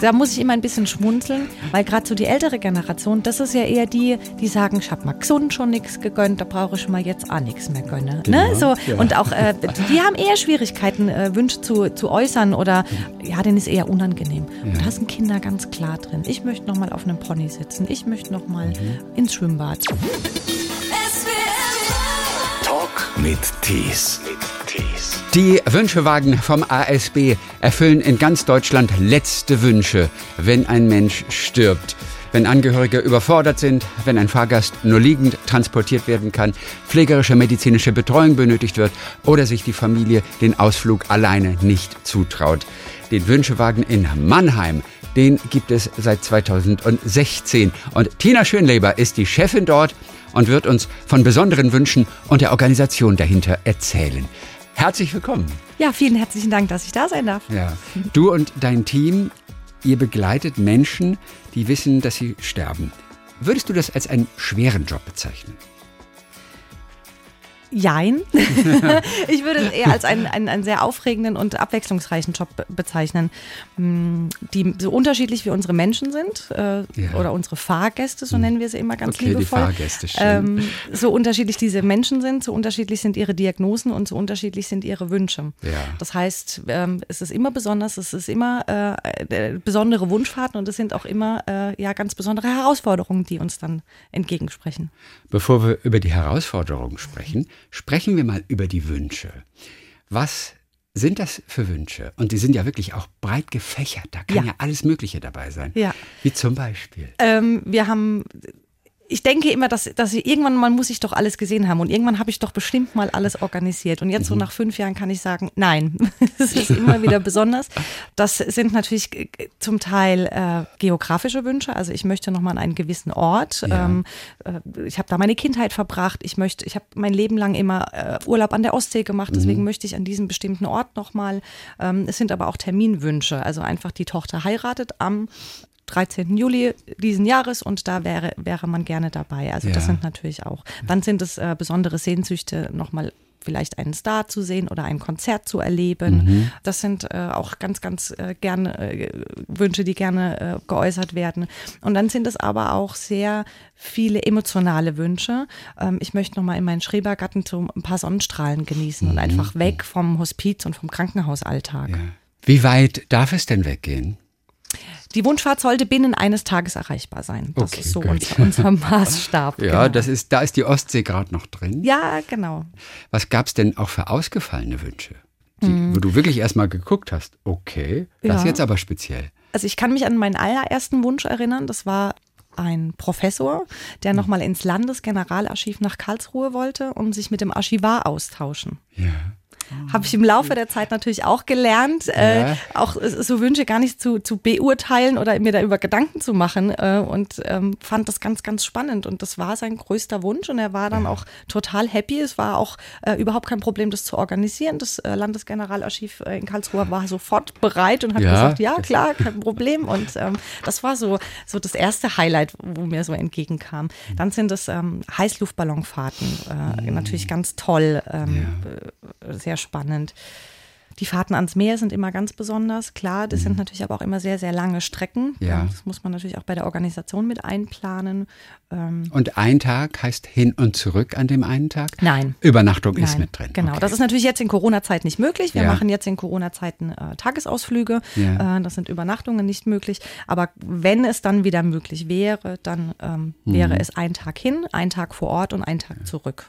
da muss ich immer ein bisschen schmunzeln, weil gerade so die ältere Generation, das ist ja eher die, die sagen, ich habe mal gesund schon nichts gegönnt, da brauche ich mal jetzt auch nichts mehr gönnen. Genau, ne? so, ja. Und auch, äh, die haben eher Schwierigkeiten, äh, Wünsche zu, zu äußern oder ja, denen ist eher unangenehm. Und da sind Kinder ganz klar drin. Ich möchte noch mal auf einem Pony sitzen, ich möchte noch mal Mhm. ins Schwimmbad. Talk mit Tees. Die Wünschewagen vom ASB erfüllen in ganz Deutschland letzte Wünsche, wenn ein Mensch stirbt. Wenn Angehörige überfordert sind, wenn ein Fahrgast nur liegend transportiert werden kann, pflegerische medizinische Betreuung benötigt wird oder sich die Familie den Ausflug alleine nicht zutraut. Den Wünschewagen in Mannheim, den gibt es seit 2016. Und Tina Schönleber ist die Chefin dort und wird uns von besonderen Wünschen und der Organisation dahinter erzählen. Herzlich willkommen. Ja, vielen herzlichen Dank, dass ich da sein darf. Ja. Du und dein Team, ihr begleitet Menschen, die wissen, dass sie sterben. Würdest du das als einen schweren Job bezeichnen? Jein. ich würde es eher als einen, einen, einen sehr aufregenden und abwechslungsreichen Job be- bezeichnen, mh, die so unterschiedlich wie unsere Menschen sind äh, Ja. oder unsere Fahrgäste, so nennen wir sie immer ganz Okay, die liebevoll. Fahrgäste, schön. Ähm, so unterschiedlich diese Menschen sind, so unterschiedlich sind ihre Diagnosen und so unterschiedlich sind ihre Wünsche. Ja. Das heißt, ähm, es ist immer besonders, es ist immer äh, äh, besondere Wunschfahrten und es sind auch immer äh, ja ganz besondere Herausforderungen, die uns dann entgegensprechen. Bevor wir über die Herausforderungen sprechen, sprechen wir mal über die Wünsche. Was sind das für Wünsche? Und die sind ja wirklich auch breit gefächert. Da kann ja, Ja. alles Mögliche dabei sein. Ja. Wie zum Beispiel. Ähm, wir haben, ich denke immer, dass, dass ich, irgendwann mal muss ich doch alles gesehen haben und irgendwann habe ich doch bestimmt mal alles organisiert. Und jetzt so nach fünf Jahren kann ich sagen, nein, es ist immer wieder besonders. Das sind natürlich zum Teil äh, geografische Wünsche. Also ich möchte noch mal an einen gewissen Ort. Ja. Ähm, äh, ich habe da meine Kindheit verbracht. Ich möchte, ich habe mein Leben lang immer äh, Urlaub an der Ostsee gemacht. Deswegen möchte ich an diesem bestimmten Ort noch mal. Ähm, es sind aber auch Terminwünsche. Also einfach die Tochter heiratet am 13. Juli diesen Jahres und da wäre, wäre man gerne dabei. Also das Ja. sind natürlich auch. Dann sind es äh, besondere Sehnsüchte, nochmal vielleicht einen Star zu sehen oder ein Konzert zu erleben. Das sind äh, auch ganz, ganz äh, gerne äh, Wünsche, die gerne äh, geäußert werden. Und dann sind es aber auch sehr viele emotionale Wünsche. Ähm, ich möchte nochmal in meinen Schrebergarten so ein paar Sonnenstrahlen genießen und einfach weg vom Hospiz und vom Krankenhausalltag. Ja. Wie weit darf es denn weggehen? Die Wunschfahrt sollte binnen eines Tages erreichbar sein. Das Okay, ist so unser, unser Maßstab. Ja, genau. das ist, da ist die Ostsee gerade noch drin. Ja, genau. Was gab es denn auch für ausgefallene Wünsche? Die, Wo du wirklich erstmal geguckt hast, okay, das Ja. jetzt aber speziell. Also ich kann mich an meinen allerersten Wunsch erinnern. Das war ein Professor, der Hm. nochmal ins Landesgeneralarchiv nach Karlsruhe wollte und sich mit dem Archivar austauschen. Ja. Habe ich im Laufe der Zeit natürlich auch gelernt, äh, Ja. auch so Wünsche gar nicht zu, zu beurteilen oder mir darüber Gedanken zu machen äh, und ähm, fand das ganz, ganz spannend. Und das war sein größter Wunsch und er war dann auch total happy. Es war auch äh, überhaupt kein Problem, das zu organisieren. Das äh, Landesgeneralarchiv äh, in Karlsruhe war sofort bereit und hat Ja, gesagt, ja das- klar, kein Problem. Und ähm, das war so, so das erste Highlight, wo mir so entgegenkam. Dann sind es ähm, Heißluftballonfahrten, äh, natürlich ganz toll, ähm, äh, sehr spannend. Die Fahrten ans Meer sind immer ganz besonders, klar. Das sind natürlich aber auch immer sehr, sehr lange Strecken. Mhm. Ja. Das muss man natürlich auch bei der Organisation mit einplanen. Ähm, Und ein Tag heißt hin und zurück an dem einen Tag? Nein. Übernachtung ist Nein, mit drin. Genau, Okay. das ist natürlich jetzt in Corona-Zeit nicht möglich. Wir Ja. machen jetzt in Corona-Zeiten äh, Tagesausflüge. Ja. Äh, das sind Übernachtungen nicht möglich. Aber wenn es dann wieder möglich wäre, dann ähm, Mhm. wäre es ein Tag hin, ein Tag vor Ort und ein Tag zurück.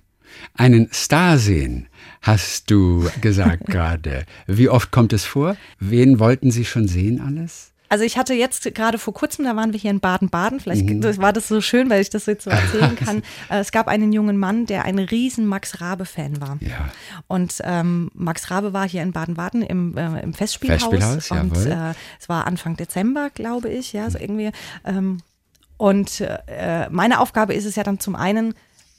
Einen Star sehen, hast du gesagt gerade. Wie oft kommt es vor? Wen wollten Sie schon sehen alles? Also ich hatte jetzt gerade vor kurzem, da waren wir hier in Baden-Baden, vielleicht Mhm. war das so schön, weil ich das jetzt so erzählen kann. Äh, es gab einen jungen Mann, der ein riesen Max Rabe-Fan war. Ja. Und ähm, Max Rabe war hier in Baden-Baden im, äh, im Festspielhaus. Festspielhaus, und äh, es war Anfang Dezember, glaube ich, ja, so irgendwie. Ähm, und äh, meine Aufgabe ist es ja dann zum einen,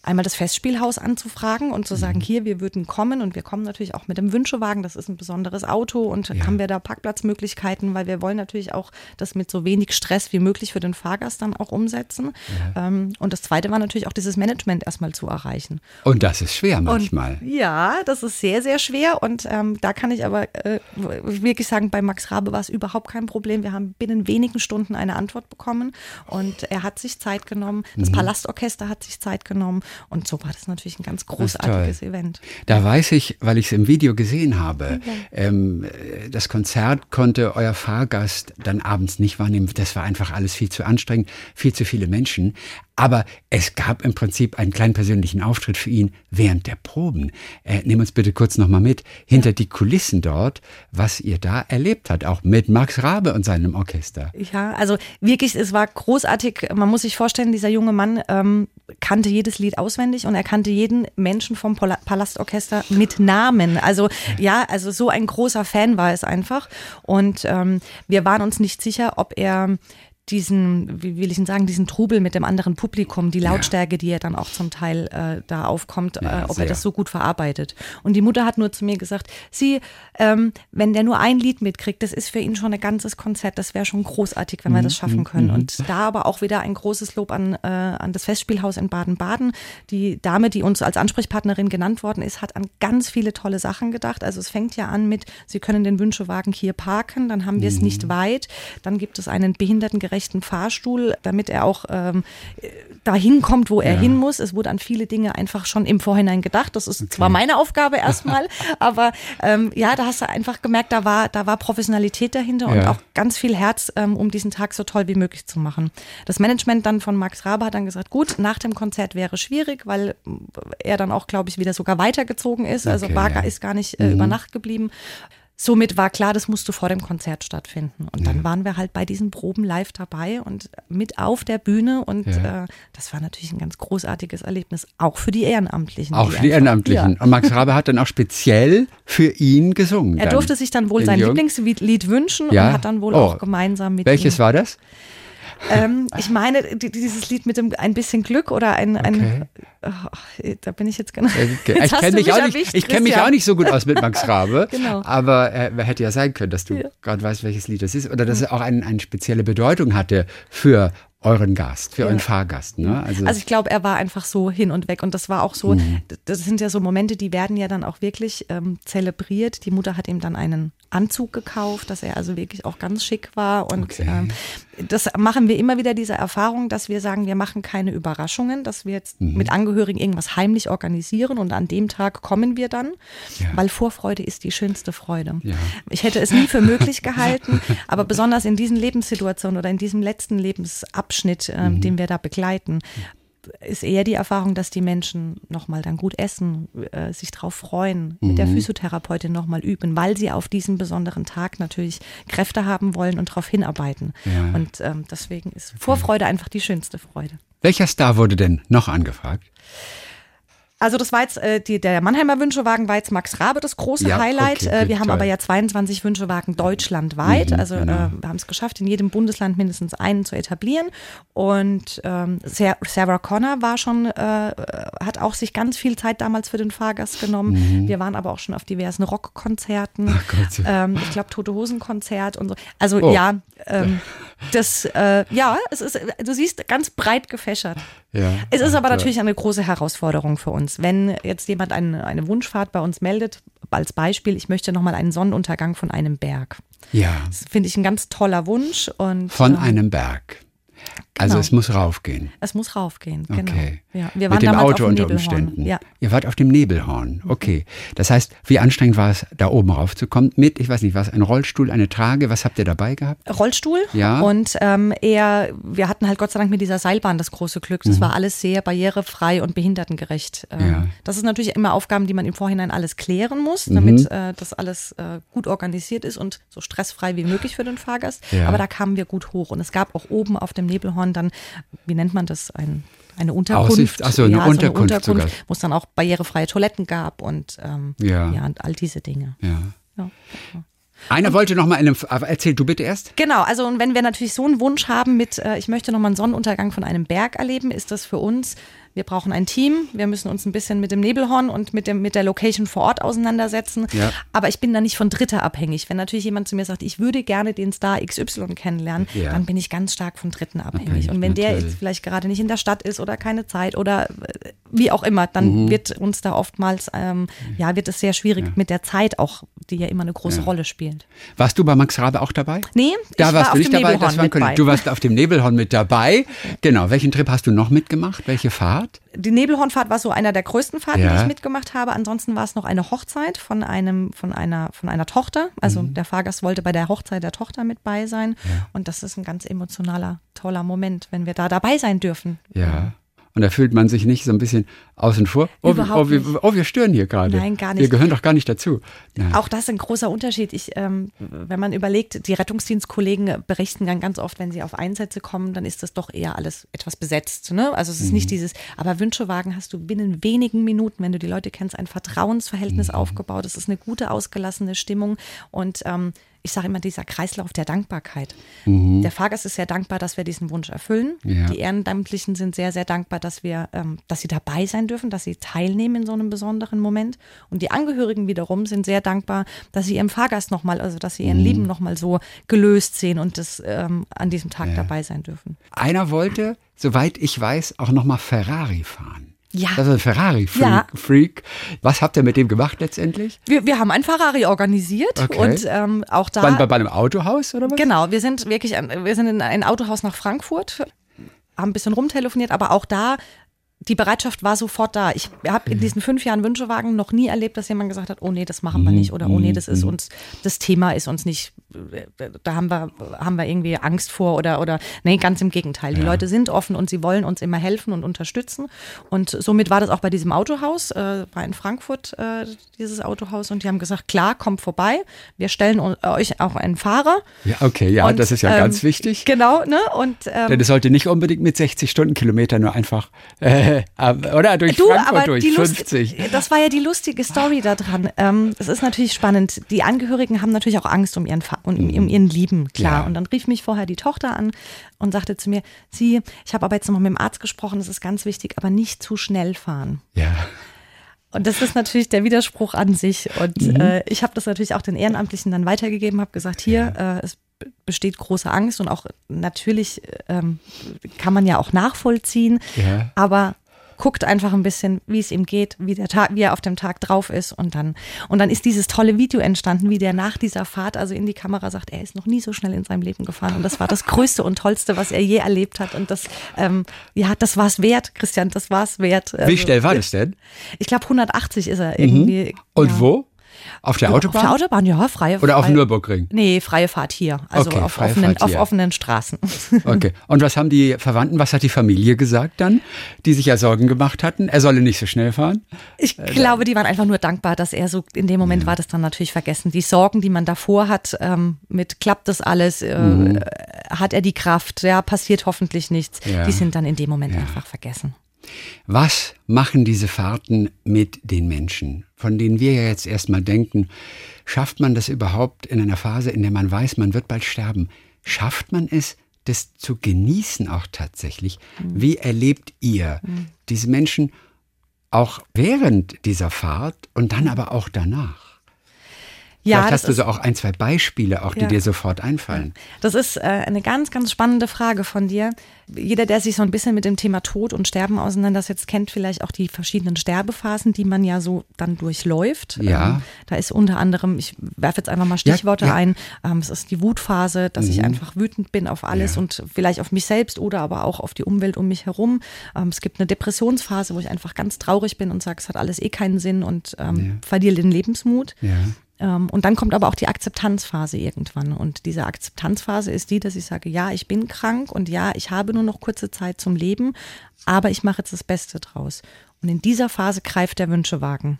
einmal das Festspielhaus anzufragen und zu Mhm. sagen, hier, wir würden kommen und wir kommen natürlich auch mit dem Wünschewagen, das ist ein besonderes Auto und Ja. haben wir da Parkplatzmöglichkeiten, weil wir wollen natürlich auch das mit so wenig Stress wie möglich für den Fahrgast dann auch umsetzen. Ähm, und das zweite war natürlich auch dieses Management erstmal zu erreichen. Und das ist schwer manchmal. Und ja, das ist sehr, sehr schwer. Und ähm, da kann ich aber äh, wirklich sagen, bei Max Rabe war es überhaupt kein Problem. Wir haben binnen wenigen Stunden eine Antwort bekommen und er hat sich Zeit genommen. Mhm. Das Palastorchester hat sich Zeit genommen. Und so war das natürlich ein ganz großartiges Event. Da weiß ich, weil ich es im Video gesehen habe, ähm, äh, das Konzert konnte euer Fahrgast dann abends nicht wahrnehmen. Das war einfach alles viel zu anstrengend, viel zu viele Menschen. Aber es gab im Prinzip einen kleinen persönlichen Auftritt für ihn während der Proben. Äh, nimm uns bitte kurz nochmal mit hinter die Kulissen dort, was ihr da erlebt habt, auch mit Max Rabe und seinem Orchester. Ja, also wirklich, es war großartig. Man muss sich vorstellen, dieser junge Mann ähm, kannte jedes Lied auswendig und er kannte jeden Menschen vom Pala Palastorchester mit Namen. Also ja, also so ein großer Fan war es einfach. Und ähm, wir waren uns nicht sicher, ob er diesen, wie will ich ihn sagen, diesen Trubel mit dem anderen Publikum, die Lautstärke, die er dann auch zum Teil äh, da aufkommt, Ja, äh, ob sehr. er das so gut verarbeitet. Und die Mutter hat nur zu mir gesagt, sie, ähm, wenn der nur ein Lied mitkriegt, das ist für ihn schon ein ganzes Konzert, das wäre schon großartig, wenn wir das schaffen können. Und da aber auch wieder ein großes Lob an, äh, an das Festspielhaus in Baden-Baden. Die Dame, die uns als Ansprechpartnerin genannt worden ist, hat an ganz viele tolle Sachen gedacht. Also es fängt ja an mit, Sie können den Wünschewagen hier parken, dann haben wir es nicht weit, dann gibt es einen behindertengerechten Fahrstuhl, damit er auch ähm, dahin kommt, wo er Ja. hin muss. Es wurde an viele Dinge einfach schon im Vorhinein gedacht. Das ist zwar meine Aufgabe erstmal, aber ähm, ja, da hast du einfach gemerkt, da war, da war Professionalität dahinter und Ja. auch ganz viel Herz, ähm, um diesen Tag so toll wie möglich zu machen. Das Management dann von Max Rabe hat dann gesagt, gut, nach dem Konzert wäre schwierig, weil er dann auch, glaube ich, wieder sogar weitergezogen ist. Also Okay, war, ja. ist gar nicht äh, über Nacht geblieben. Somit war klar, das musste vor dem Konzert stattfinden. Und dann waren wir halt bei diesen Proben live dabei und mit auf der Bühne. Und Ja. äh, das war natürlich ein ganz großartiges Erlebnis, auch für die Ehrenamtlichen. Auch für die Ehrenamtlichen. Ja. Und Max Rabe hat dann auch speziell für ihn gesungen. Er durfte sich dann wohl sein Jürgen. Lieblingslied wünschen Ja? und hat dann wohl Oh. auch gemeinsam mit Welches ihm. war das? Ähm, ich meine, die- dieses Lied mit dem ein bisschen Glück oder ein, ein oh, da bin ich jetzt genau. Okay. Jetzt Ich kenne mich, auch nicht, erwischt, ich kenn mich auch nicht so gut aus mit Max Rabe. Genau. Aber äh, hätte ja sein können, dass du Ja. gerade weißt, welches Lied das ist. Oder dass es auch ein, eine spezielle Bedeutung hatte für euren Gast, für euren Fahrgast. Ne? Also ich glaube, er war einfach so hin und weg. Und das war auch so, Mhm. das sind ja so Momente, die werden ja dann auch wirklich ähm, zelebriert. Die Mutter hat ihm dann einen Anzug gekauft, dass er also wirklich auch ganz schick war. Und Okay. ähm, das machen wir immer wieder, diese Erfahrung, dass wir sagen, wir machen keine Überraschungen, dass wir jetzt Mhm. mit Angehörigen irgendwas heimlich organisieren und an dem Tag kommen wir dann, Ja. weil Vorfreude ist die schönste Freude. Ja. Ich hätte es nie für möglich gehalten, aber besonders in diesen Lebenssituationen oder in diesem letzten Lebensabschnitt, ähm, Mhm. den wir da begleiten, ist eher die Erfahrung, dass die Menschen nochmal dann gut essen, äh, sich drauf freuen, mit Mhm. der Physiotherapeutin nochmal üben, weil sie auf diesen besonderen Tag natürlich Kräfte haben wollen und darauf hinarbeiten. Ja. Und ähm, deswegen ist Vorfreude einfach die schönste Freude. Welcher Star wurde denn noch angefragt? Also das war jetzt, äh, die, der Mannheimer Wünschewagen war jetzt Max Rabe das große Ja, Highlight. okay, äh, gut, wir haben toll. aber ja 22 Wünschewagen deutschlandweit. Mhm, also genau. äh, wir haben es geschafft, in jedem Bundesland mindestens einen zu etablieren. Und ähm, Sa- Sarah Connor war schon, äh, hat auch sich ganz viel Zeit damals für den Fahrgast genommen. Wir waren aber auch schon auf diversen Rockkonzerten. Mhm. Ähm, ich glaube, Tote Hosen Konzert und so. Also Oh. ja, ähm, das, äh, ja, es ist, du siehst, ganz breit gefächert. Ja. Es ist aber natürlich eine große Herausforderung für uns. Wenn jetzt jemand eine, eine Wunschfahrt bei uns meldet, als Beispiel, ich möchte nochmal einen Sonnenuntergang von einem Berg. Ja, Das finde ich ein ganz toller Wunsch und von ähm, einem Berg. Also genau. es muss raufgehen. es muss raufgehen. Genau. Okay. Ja, wir waren Mit dem Auto dem unter Nebelhorn. Umständen. Ja. Ihr wart auf dem Nebelhorn. Okay. Das heißt, wie anstrengend war es, da oben raufzukommen? Mit, ich weiß nicht, was, ein Rollstuhl, eine Trage? Was habt ihr dabei gehabt? Rollstuhl Ja. und ähm, eher, wir hatten halt Gott sei Dank mit dieser Seilbahn das große Glück. Das war alles sehr barrierefrei und behindertengerecht. Ähm, Mhm. Ja. Das ist natürlich immer Aufgaben, die man im Vorhinein alles klären muss, Mhm. damit äh, das alles äh, gut organisiert ist und so stressfrei wie möglich für den Fahrgast. Ja. Aber da kamen wir gut hoch und es gab auch oben auf dem Nebelhorn dann, wie nennt man das, ein eine Unterkunft. Aussicht, ach so, eine Unterkunft wo es dann auch barrierefreie Toiletten gab und ähm, Ja. ja, und all diese Dinge. Ja. Ja. Einer wollte noch mal in einem, erzähl du bitte erst. Genau, also und wenn wir natürlich so einen Wunsch haben mit, äh, ich möchte nochmal einen Sonnenuntergang von einem Berg erleben, ist das für uns wir brauchen ein Team, wir müssen uns ein bisschen mit dem Nebelhorn und mit, dem, mit der Location vor Ort auseinandersetzen. Ja. Aber ich bin da nicht von Dritter abhängig. Wenn natürlich jemand zu mir sagt, ich würde gerne den Star XY kennenlernen, Ja. dann bin ich ganz stark von Dritten abhängig. Abhängig, und wenn der natürlich. jetzt vielleicht gerade nicht in der Stadt ist oder keine Zeit oder äh, wie auch immer, dann Mhm. wird uns da oftmals, ähm, ja, wird es sehr schwierig mit der Zeit auch, die ja immer eine große Rolle spielt. Warst du bei Max Rabe auch dabei? Nee, Da ich warst war du nicht dabei. Nebelhorn Das war ein Kollege. Du warst auf dem Nebelhorn mit dabei. Genau. Welchen Trip hast du noch mitgemacht? Welche Fahrt? Die Nebelhornfahrt war so einer der größten Fahrten, Ja. die ich mitgemacht habe. Ansonsten war es noch eine Hochzeit von einem, von einer, von einer Tochter. Also Mhm. der Fahrgast wollte bei der Hochzeit der Tochter mit bei sein. Und das ist ein ganz emotionaler, toller Moment, wenn wir da dabei sein dürfen. Ja. Und da fühlt man sich nicht so ein bisschen außen vor. Oh, wir- Überhaupt oh, wir, oh, wir stören hier gerade. Nein, gar Wir nicht. gehören doch gar nicht dazu. Nein. Auch das ist ein großer Unterschied. Ich, ähm, wenn man überlegt, die Rettungsdienstkollegen berichten dann ganz oft, wenn sie auf Einsätze kommen, dann ist das doch eher alles etwas besetzt. Ne? Also es ist Mhm. nicht dieses, aber Wünschewagen hast du binnen wenigen Minuten, wenn du die Leute kennst, ein Vertrauensverhältnis Mhm. aufgebaut. Es ist eine gute, ausgelassene Stimmung und ähm, ich sage immer, dieser Kreislauf der Dankbarkeit. Der Fahrgast ist sehr dankbar, dass wir diesen Wunsch erfüllen. Mhm. Ja. Die Ehrenamtlichen sind sehr, sehr dankbar, dass wir, ähm, dass sie dabei sein dürfen, dass sie teilnehmen in so einem besonderen Moment. Und die Angehörigen wiederum sind sehr dankbar, dass sie ihrem Fahrgast nochmal, also dass sie Mhm. ihren Lieben nochmal so gelöst sehen und das ähm, an diesem Tag dabei sein dürfen. Einer wollte, soweit ich weiß, auch nochmal Ferrari fahren. Ja. Das ist ein Ferrari-Freak. Ja. Freak. Was habt ihr mit dem gemacht letztendlich? Wir, wir haben ein Ferrari organisiert Okay. und ähm, auch da. Bei, bei, bei einem Autohaus oder was? Genau, wir sind wirklich, an- wir sind in ein Autohaus nach Frankfurt, haben ein bisschen rumtelefoniert, aber auch da, die Bereitschaft war sofort da. Ich habe in diesen fünf Jahren Wünschewagen noch nie erlebt, dass jemand gesagt hat, oh nee, das machen wir nicht oder oh nee, das ist uns, das Thema ist uns nicht, da haben wir, haben wir irgendwie Angst vor oder, oder, nee, ganz im Gegenteil. Die Leute sind offen und sie wollen uns immer helfen und unterstützen. Und somit war das auch bei diesem Autohaus, äh, war in Frankfurt äh, dieses Autohaus und die haben gesagt, klar, kommt vorbei, wir stellen u- euch auch einen Fahrer. Ja, okay, ja, Und, das ist ja ähm, ganz wichtig. Genau, ne? Und ähm, Denn es sollte nicht unbedingt mit 60 Stundenkilometern nur einfach, äh, oder durch du, Frankfurt durch, die 50. Lust, das war ja die lustige Story da dran. Ähm, es ist natürlich spannend. Die Angehörigen haben natürlich auch Angst um ihren Fa um, um ihren Lieben, klar. Ja. Und dann rief mich vorher die Tochter an und sagte zu mir, sie, ich habe aber jetzt nochmal mit dem Arzt gesprochen, das ist ganz wichtig, aber nicht zu schnell fahren. Ja. Und das ist natürlich der Widerspruch an sich. Und äh, ich habe das natürlich auch den Ehrenamtlichen dann weitergegeben, habe gesagt, hier, äh, es besteht große Angst und auch natürlich ähm, kann man ja auch nachvollziehen, Ja. aber guckt einfach ein bisschen, wie es ihm geht, wie der Tag, wie er auf dem Tag drauf ist und dann und dann ist dieses tolle Video entstanden, wie der nach dieser Fahrt also in die Kamera sagt, er ist noch nie so schnell in seinem Leben gefahren und das war das Größte und Tollste, was er je erlebt hat und das ähm, ja, das war es wert, Christian, das war es wert. Wie Also, schnell war das denn? ich glaube 180 ist er irgendwie. Und ja. wo? Auf der Autobahn? Auf der Autobahn, ja, freie Oder auf dem Nürburgring? Nee, freie Fahrt hier. Also Okay, auf, offenen, Fahrt auf offenen Straßen. Okay. Und was haben die Verwandten, was hat die Familie gesagt dann, die sich ja Sorgen gemacht hatten? Er solle nicht so schnell fahren? Ich glaube, die waren einfach nur dankbar, dass er so, in dem Moment war das dann natürlich vergessen. Die Sorgen, die man davor hat, ähm, mit klappt das alles, äh, Mhm. hat er die Kraft, ja, passiert hoffentlich nichts, Ja. die sind dann in dem Moment einfach vergessen. Was machen diese Fahrten mit den Menschen, von denen wir ja jetzt erstmal denken, schafft man das überhaupt in einer Phase, in der man weiß, man wird bald sterben? Schafft man es, das zu genießen auch tatsächlich? Wie erlebt ihr diese Menschen auch während dieser Fahrt und dann aber auch danach? Ja, Vielleicht hast du so auch ein, zwei Beispiele, auch die Ja. dir sofort einfallen. Das ist äh, eine ganz, ganz spannende Frage von dir. Jeder, der sich so ein bisschen mit dem Thema Tod und Sterben auseinandersetzt, kennt vielleicht auch die verschiedenen Sterbephasen, die man ja so dann durchläuft. Ja. Ähm, da ist unter anderem, ich werfe jetzt einfach mal Stichworte ja. ein, ähm, es ist die Wutphase, dass ich einfach wütend bin auf alles Ja. und vielleicht auf mich selbst oder aber auch auf die Umwelt um mich herum. Ähm, es gibt eine Depressionsphase, wo ich einfach ganz traurig bin und sage, es hat alles eh keinen Sinn und ähm, verliere den Lebensmut. Ähm, und dann kommt aber auch die Akzeptanzphase irgendwann. Und diese Akzeptanzphase ist die, dass ich sage, ja, ich bin krank und ja, ich habe nur noch kurze Zeit zum Leben, aber ich mache jetzt das Beste draus. Und in dieser Phase greift der Wünschewagen.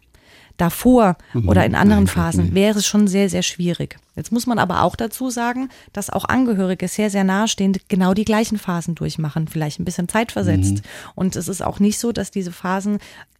davor Mhm. oder in anderen Phasen wäre es schon sehr, sehr schwierig. Jetzt muss man aber auch dazu sagen, dass auch Angehörige sehr, sehr nahestehend genau die gleichen Phasen durchmachen, vielleicht ein bisschen zeitversetzt. Und es ist auch nicht so, dass diese Phasen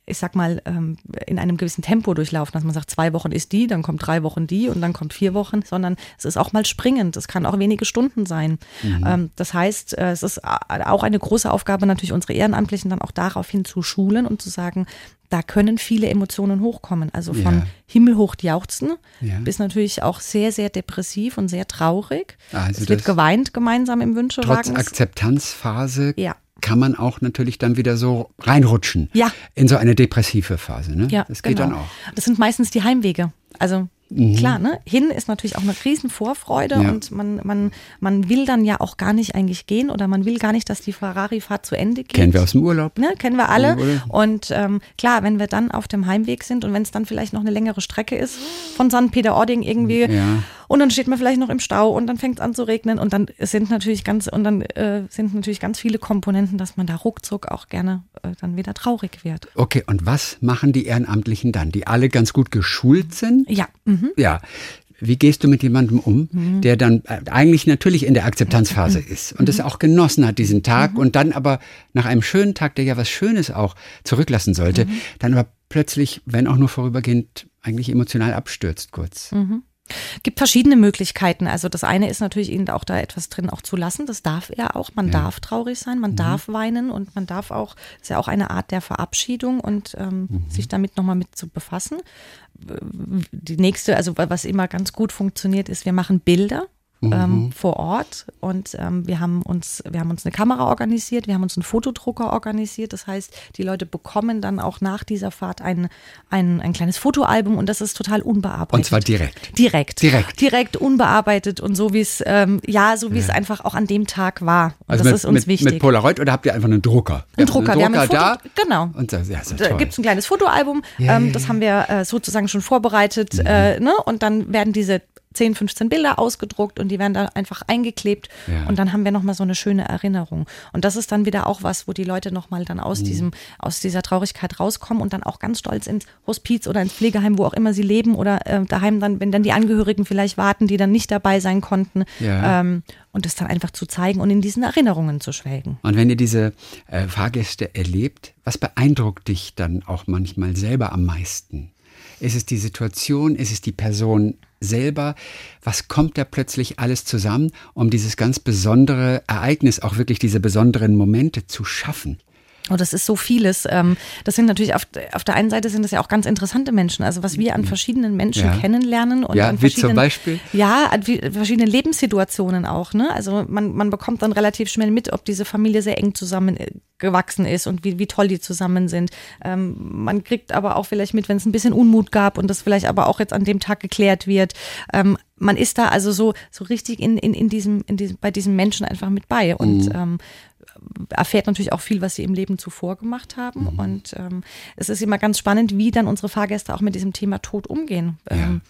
ich sag mal, ähm, in einem gewissen Tempo durchlaufen, dass man sagt, zwei Wochen ist die, dann kommt drei Wochen die und dann kommt vier Wochen, sondern es ist auch mal springend. Es kann auch wenige Stunden sein. Ähm, das heißt, äh, es ist auch eine große Aufgabe natürlich unsere Ehrenamtlichen dann auch daraufhin zu schulen und zu sagen, da können viele Emotionen hochkommen. Also von Ja. himmelhoch jauchzen Ja. bis natürlich auch sehr, sehr depressiv und sehr traurig. Also es wird geweint gemeinsam im Trotz Wünschewagen. Akzeptanzphase Ja. kann man auch natürlich dann wieder so reinrutschen. Ja. In so eine depressive Phase. Ne? Ja, das geht genau. dann auch. Das sind meistens die Heimwege. Also klar, ne? Hin ist natürlich auch eine riesen Vorfreude Mhm. Ja. und man, man, man will dann ja auch gar nicht eigentlich gehen oder man will gar nicht, dass die Ferrari-Fahrt zu Ende geht. Kennen wir aus dem Urlaub. Ne, kennen wir alle. Und ähm, klar, wenn wir dann auf dem Heimweg sind und wenn es dann vielleicht noch eine längere Strecke ist von St. Peter-Ording irgendwie Ja. Und dann steht man vielleicht noch im Stau und dann fängt es an zu regnen und dann sind natürlich ganz und dann äh, sind natürlich ganz viele Komponenten, dass man da ruckzuck auch gerne äh, dann wieder traurig wird. Okay, und was machen die Ehrenamtlichen dann, die alle ganz gut geschult sind? Ja, mhm. Ja. Wie gehst du mit jemandem um, der dann äh, eigentlich natürlich in der Akzeptanzphase ist und es auch genossen hat, diesen Tag und dann aber nach einem schönen Tag, der ja was Schönes auch zurücklassen sollte, dann aber plötzlich, wenn auch nur vorübergehend, eigentlich emotional abstürzt kurz. Gibt verschiedene Möglichkeiten. Also das eine ist natürlich ihn auch da etwas drin auch zu lassen. Das darf er auch. Man darf traurig sein, man darf weinen und man darf auch, ist ja auch eine Art der Verabschiedung und ähm, sich damit nochmal mit zu befassen. Die nächste, also was immer ganz gut funktioniert, ist, wir machen Bilder. Ähm, vor Ort und ähm, wir haben uns wir haben uns eine Kamera organisiert, wir haben uns einen Fotodrucker organisiert. Das heißt, die Leute bekommen dann auch nach dieser Fahrt ein, ein, ein kleines Fotoalbum und das ist total unbearbeitet. Und zwar direkt. Direkt. Direkt. Direkt, unbearbeitet und so wie es, ähm, ja, so wie es einfach auch an dem Tag war. Und Also das mit, ist uns mit, wichtig. mit Polaroid oder habt ihr einfach einen Drucker? Ein Drucker, wir haben ein Foto, da. genau. Und so, ja, Da gibt es ein kleines Fotoalbum, Ja, ähm, ja, das ja. haben wir äh, sozusagen schon vorbereitet, äh, ne? Und dann werden diese 10, 15 Bilder ausgedruckt und die werden da einfach eingeklebt Ja. und dann haben wir nochmal so eine schöne Erinnerung. Und das ist dann wieder auch was, wo die Leute nochmal dann aus diesem, aus dieser Traurigkeit rauskommen und dann auch ganz stolz ins Hospiz oder ins Pflegeheim, wo auch immer sie leben oder äh, daheim dann, wenn dann die Angehörigen vielleicht warten, die dann nicht dabei sein konnten. Ja. Ähm, und das dann einfach zu zeigen und in diesen Erinnerungen zu schwelgen. Und wenn ihr diese äh, Fahrgäste erlebt, was beeindruckt dich dann auch manchmal selber am meisten? Ist es die Situation? Ist es die Person selber? Was kommt da plötzlich alles zusammen, um dieses ganz besondere Ereignis, auch wirklich diese besonderen Momente zu schaffen? Oh, das ist so vieles. Ähm, Das sind natürlich auf, auf der einen Seite sind das ja auch ganz interessante Menschen. Also was wir an verschiedenen Menschen Ja. kennenlernen und Ja, an wie zum verschiedenen, Beispiel? Ja, an verschiedenen Lebenssituationen auch. Ne? Also man, man bekommt dann relativ schnell mit, ob diese Familie sehr eng zusammengewachsen ist und wie, wie toll die zusammen sind. Ähm, man kriegt aber auch vielleicht mit, wenn es ein bisschen Unmut gab und das vielleicht aber auch jetzt an dem Tag geklärt wird. Ähm, man ist da also so, so richtig in, in, in diesem, in diesem, bei diesem Menschen einfach mit bei. Und ähm, erfährt natürlich auch viel, was sie im Leben zuvor gemacht haben. Und ähm, es ist immer ganz spannend, wie dann unsere Fahrgäste auch mit diesem Thema Tod umgehen. Ähm,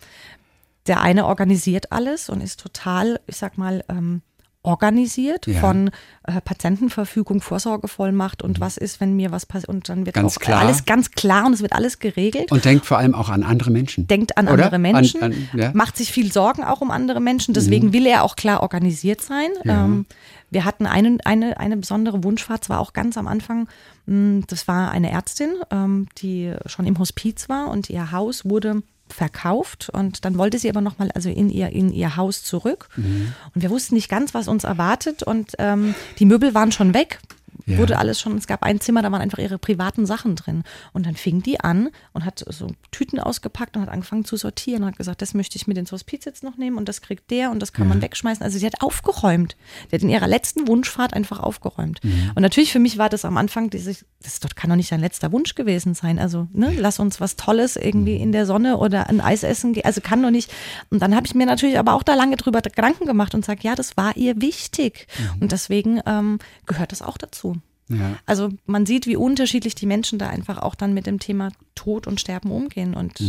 der eine organisiert alles und ist total, ich sag mal, ähm, organisiert Ja. von äh, Patientenverfügung, Vorsorgevollmacht und was ist, wenn mir was passiert. Und dann wird Ganz auch alles ganz klar und es wird alles geregelt Und denkt vor allem auch an andere Menschen. denkt an Oder? andere Menschen, An, an, ja. Mhm. macht sich viel Sorgen auch um andere Menschen. Deswegen will er auch klar organisiert sein. Ja. Ähm, wir hatten eine, eine, eine besondere Wunschfahrt, zwar auch ganz am Anfang. mh, Das war eine Ärztin, ähm, die schon im Hospiz war und ihr Haus wurde verkauft und dann wollte sie aber nochmal also in ihr in ihr Haus zurück Mhm. und wir wussten nicht ganz was uns erwartet und ähm, die Möbel waren schon weg Ja. wurde alles schon, es gab ein Zimmer, da waren einfach ihre privaten Sachen drin. Und dann fing die an und hat so Tüten ausgepackt und hat angefangen zu sortieren und hat gesagt, das möchte ich mit ins Hospiz jetzt noch nehmen und das kriegt der und das kann man wegschmeißen. Also sie hat aufgeräumt. Die hat in ihrer letzten Wunschfahrt einfach aufgeräumt. Und natürlich für mich war das am Anfang, dieses, das dort kann doch nicht dein letzter Wunsch gewesen sein. Also, ne, lass uns was Tolles irgendwie in der Sonne oder ein Eis essen gehen. Also kann doch nicht. Und dann habe ich mir natürlich aber auch da lange drüber Gedanken gemacht und sage, ja, das war ihr wichtig. Und deswegen ähm, gehört das auch dazu. Ja. Also man sieht, wie unterschiedlich die Menschen da einfach auch dann mit dem Thema Tod und Sterben umgehen. Und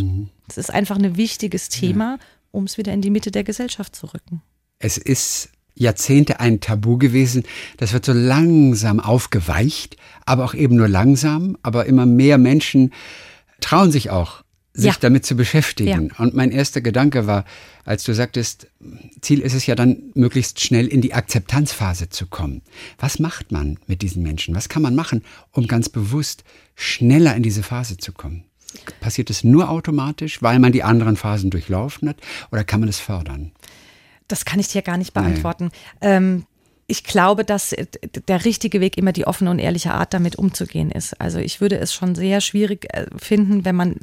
es ist einfach ein wichtiges Thema, um es wieder in die Mitte der Gesellschaft zu rücken. Es ist Jahrzehnte ein Tabu gewesen. Das wird so langsam aufgeweicht, aber auch eben nur langsam. Aber immer mehr Menschen trauen sich auch, sich Ja. damit zu beschäftigen. Ja. Und mein erster Gedanke war, als du sagtest, Ziel ist es ja dann, möglichst schnell in die Akzeptanzphase zu kommen. Was macht man mit diesen Menschen? Was kann man machen, um ganz bewusst schneller in diese Phase zu kommen? Passiert es nur automatisch, weil man die anderen Phasen durchlaufen hat, oder kann man es fördern? Das kann ich dir gar nicht beantworten. Ähm, ich glaube, dass der richtige Weg immer die offene und ehrliche Art, damit umzugehen ist. Also ich würde es schon sehr schwierig äh, finden, wenn man,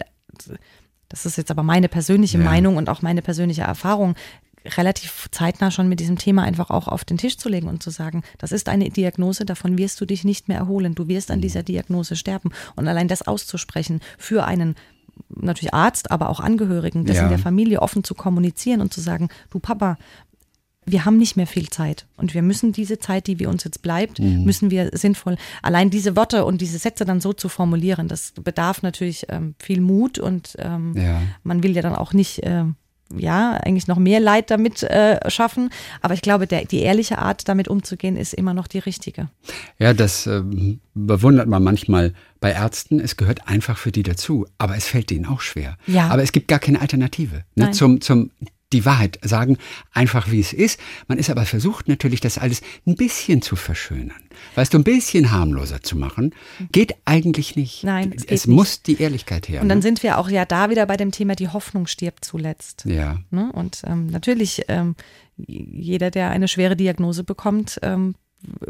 das ist jetzt aber meine persönliche Ja. Meinung und auch meine persönliche Erfahrung, relativ zeitnah schon mit diesem Thema einfach auch auf den Tisch zu legen und zu sagen, das ist eine Diagnose, davon wirst du dich nicht mehr erholen, du wirst an dieser Diagnose sterben. Und allein das auszusprechen für einen natürlich Arzt, aber auch Angehörigen, das Ja. in der Familie offen zu kommunizieren und zu sagen, du Papa, wir haben nicht mehr viel Zeit und wir müssen diese Zeit, die wir uns jetzt bleibt, Mhm. müssen wir sinnvoll, allein diese Worte und diese Sätze dann so zu formulieren, das bedarf natürlich ähm, viel Mut und ähm, Ja. man will ja dann auch nicht, ähm, ja, eigentlich noch mehr Leid damit äh, schaffen, aber ich glaube, der, die ehrliche Art, damit umzugehen, ist immer noch die richtige. Ja, das ähm, bewundert man manchmal bei Ärzten. Es gehört einfach für die dazu, aber es fällt denen auch schwer. Ja. Aber es gibt gar keine Alternative ne, zum, zum die Wahrheit sagen, einfach wie es ist. Man ist aber versucht natürlich, das alles ein bisschen zu verschönern. Weißt du, ein bisschen harmloser zu machen, geht eigentlich nicht. Nein, es es nicht. muss die Ehrlichkeit her. Und dann ne? sind wir auch ja da wieder bei dem Thema, die Hoffnung stirbt zuletzt. ja. Ne? Und ähm, natürlich, ähm, jeder, der eine schwere Diagnose bekommt, ähm,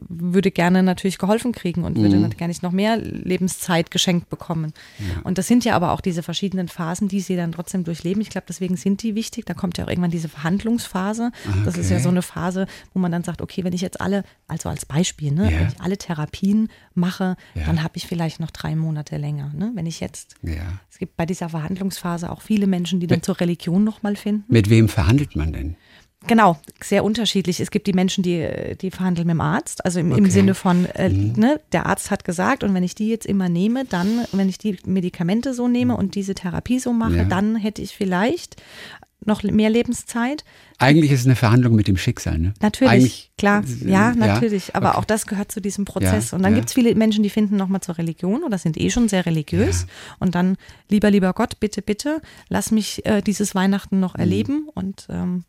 würde gerne natürlich geholfen kriegen und würde Mhm. gerne noch mehr Lebenszeit geschenkt bekommen. Und das sind ja aber auch diese verschiedenen Phasen, die sie dann trotzdem durchleben. Ich glaube, deswegen sind die wichtig. Da kommt ja auch irgendwann diese Verhandlungsphase. Das ist ja Okay. so eine Phase, wo man dann sagt, okay, wenn ich jetzt alle, also als Beispiel, ne, Ja. wenn ich alle Therapien mache, Ja. dann habe ich vielleicht noch drei Monate länger. Ne? Wenn ich jetzt ja. es gibt bei dieser Verhandlungsphase auch viele Menschen, die dann zur Religion nochmal finden. Mit wem verhandelt man denn? Genau, sehr unterschiedlich. Es gibt die Menschen, die, die verhandeln mit dem Arzt, also im, im Okay. Sinne von, äh, ne, der Arzt hat gesagt, und wenn ich die jetzt immer nehme, dann, wenn ich die Medikamente so nehme und diese Therapie so mache, Ja. dann hätte ich vielleicht noch mehr Lebenszeit. Eigentlich ist es eine Verhandlung mit dem Schicksal, ne? Natürlich, Eigentlich, klar, äh, ja, natürlich. Aber okay. auch das gehört zu diesem Prozess. Ja, und dann ja. gibt es viele Menschen, die finden nochmal zur Religion oder sind eh schon sehr religiös. Und dann, lieber, lieber Gott, bitte, bitte, lass mich äh, dieses Weihnachten Mhm. noch erleben. Und ähm,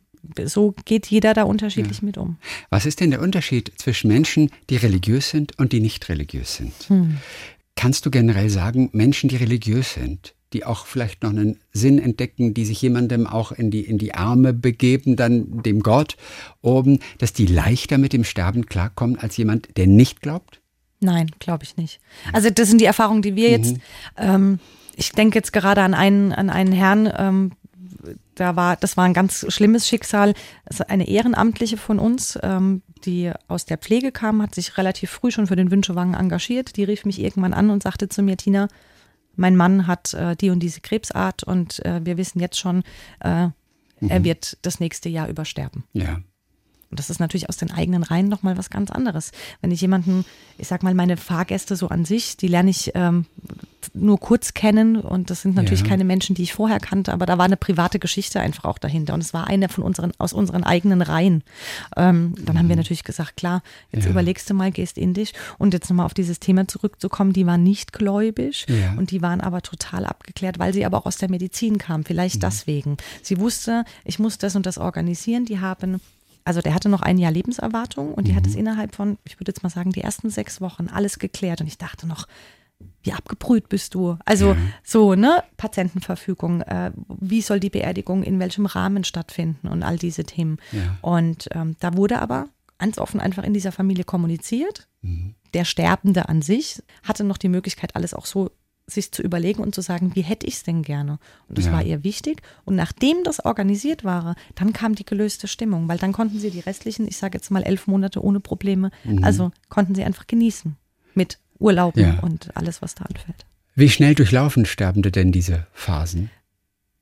so geht jeder da unterschiedlich mit um. Was ist denn der Unterschied zwischen Menschen, die religiös sind und die nicht religiös sind? Hm. Kannst du generell sagen, Menschen, die religiös sind, die auch vielleicht noch einen Sinn entdecken, die sich jemandem auch in die, in die Arme begeben, dann dem Gott oben, dass die leichter mit dem Sterben klarkommen als jemand, der nicht glaubt? Nein, glaube ich nicht. Also das sind die Erfahrungen, die wir jetzt, ähm, ich denke jetzt gerade an einen, an einen Herrn, ähm, da war, das war ein ganz schlimmes Schicksal. Eine Ehrenamtliche von uns, ähm, die aus der Pflege kam, hat sich relativ früh schon für den Wünschewagen engagiert. Die rief mich irgendwann an und sagte zu mir, Tina, mein Mann hat äh, die und diese Krebsart und äh, wir wissen jetzt schon, äh, er wird das nächste Jahr übersterben. Ja. Und das ist natürlich aus den eigenen Reihen nochmal was ganz anderes. Wenn ich jemanden, ich sag mal, meine Fahrgäste so an sich, die lerne ich ähm, nur kurz kennen und das sind natürlich Ja. keine Menschen, die ich vorher kannte, aber da war eine private Geschichte einfach auch dahinter und es war eine von unseren, aus unseren eigenen Reihen. Ähm, dann haben wir natürlich gesagt, klar, jetzt Mhm. Ja. überlegst du mal, gehst in dich und jetzt nochmal auf dieses Thema zurückzukommen, die waren nicht gläubig Ja. und die waren aber total abgeklärt, weil sie aber auch aus der Medizin kamen, Mhm. vielleicht deswegen. Sie wusste, ich muss das und das organisieren, die haben also der hatte noch ein Jahr Lebenserwartung und die hat Mhm. es innerhalb von, ich würde jetzt mal sagen, die ersten sechs Wochen alles geklärt. Und ich dachte noch, wie abgebrüht bist du? Also Ja. so, ne, Patientenverfügung, äh, wie soll die Beerdigung in welchem Rahmen stattfinden und all diese Themen. Ja. Und ähm, da wurde aber ganz offen einfach in dieser Familie kommuniziert. Mhm. Der Sterbende an sich hatte noch die Möglichkeit, alles auch so sich zu überlegen und zu sagen, wie hätte ich es denn gerne? Und das Ja. war ihr wichtig. Und nachdem das organisiert war, dann kam die gelöste Stimmung, weil dann konnten sie die restlichen, ich sage jetzt mal elf Monate ohne Probleme, also konnten sie einfach genießen mit Urlauben Ja. und alles, was da anfällt. Wie schnell durchlaufen Sterbende denn diese Phasen?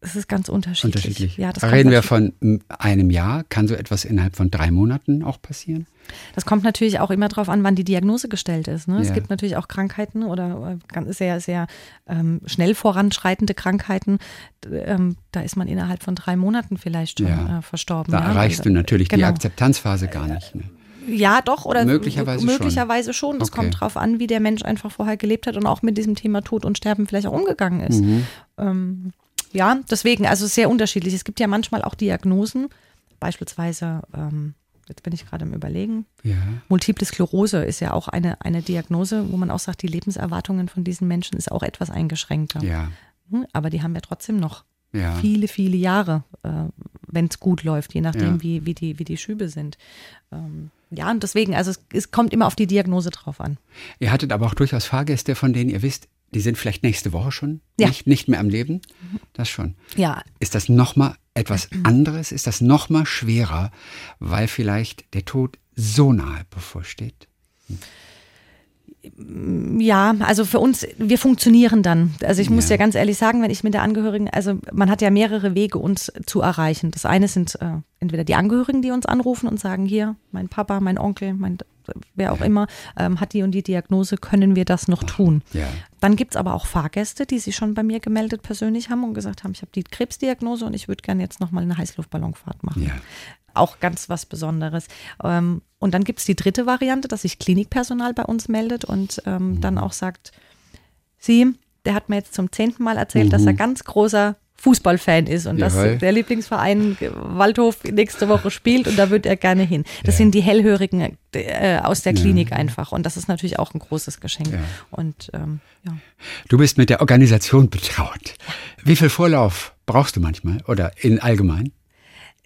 Es ist ganz unterschiedlich. Unterschiedlich. Ja, Reden wir von einem Jahr? Kann so etwas innerhalb von drei Monaten auch passieren? Das kommt natürlich auch immer darauf an, wann die Diagnose gestellt ist. Ne? Es Ja. gibt natürlich auch Krankheiten oder äh, sehr, sehr ähm, schnell voranschreitende Krankheiten. Ähm, da ist man innerhalb von drei Monaten vielleicht schon Ja. äh, verstorben. Da ja? erreichst Also, du natürlich die genau. Akzeptanzphase gar nicht. Ne? Ja, doch, oder Möglicherweise schon. möglicherweise schon. Das Okay. kommt drauf an, wie der Mensch einfach vorher gelebt hat und auch mit diesem Thema Tod und Sterben vielleicht auch umgegangen ist. Mhm. Ähm, ja, deswegen, also sehr unterschiedlich. Es gibt ja manchmal auch Diagnosen, beispielsweise, ähm, jetzt bin ich gerade im Überlegen, Ja. Multiple Sklerose ist ja auch eine, eine Diagnose, wo man auch sagt, die Lebenserwartungen von diesen Menschen ist auch etwas eingeschränkter. Ja. Hm, Aber die haben ja trotzdem noch Ja. viele, viele Jahre, äh, wenn es gut läuft, je nachdem, Ja. wie, wie, die, wie die Schübe sind. Ähm, ja, und deswegen, also es, es kommt immer auf die Diagnose drauf an. Ihr hattet aber auch durchaus Fahrgäste, von denen ihr wisst, die sind vielleicht nächste Woche schon Ja. nicht, nicht mehr am Leben. Das schon. Ja, Ist das nochmal etwas anderes? Ist das nochmal schwerer, weil vielleicht der Tod so nahe bevorsteht? Ja, also für uns, wir funktionieren dann. Also ich muss Ja. ja ganz ehrlich sagen, wenn ich mit der Angehörigen, also man hat ja mehrere Wege, uns zu erreichen. Das eine sind äh, entweder die Angehörigen, die uns anrufen und sagen, hier, mein Papa, mein Onkel, mein wer auch immer, ähm, hat die und die Diagnose, können wir das noch tun? Ja. Dann gibt's aber auch Fahrgäste, die sich schon bei mir gemeldet persönlich haben und gesagt haben, ich habe die Krebsdiagnose und ich würde gerne jetzt nochmal eine Heißluftballonfahrt machen. Ja. Auch ganz was Besonderes. Ähm, und dann gibt's die dritte Variante, dass sich Klinikpersonal bei uns meldet und ähm, dann auch sagt, sie, der hat mir jetzt zum zehnten Mal erzählt, dass er ganz großer Fußballfan ist und dass der Lieblingsverein Waldhof nächste Woche spielt und da wird er gerne hin. Das sind die Hellhörigen äh, aus der Klinik einfach und das ist natürlich auch ein großes Geschenk. Ja. Und ähm, ja. Du bist mit der Organisation betraut. Wie viel Vorlauf brauchst du manchmal oder in allgemein?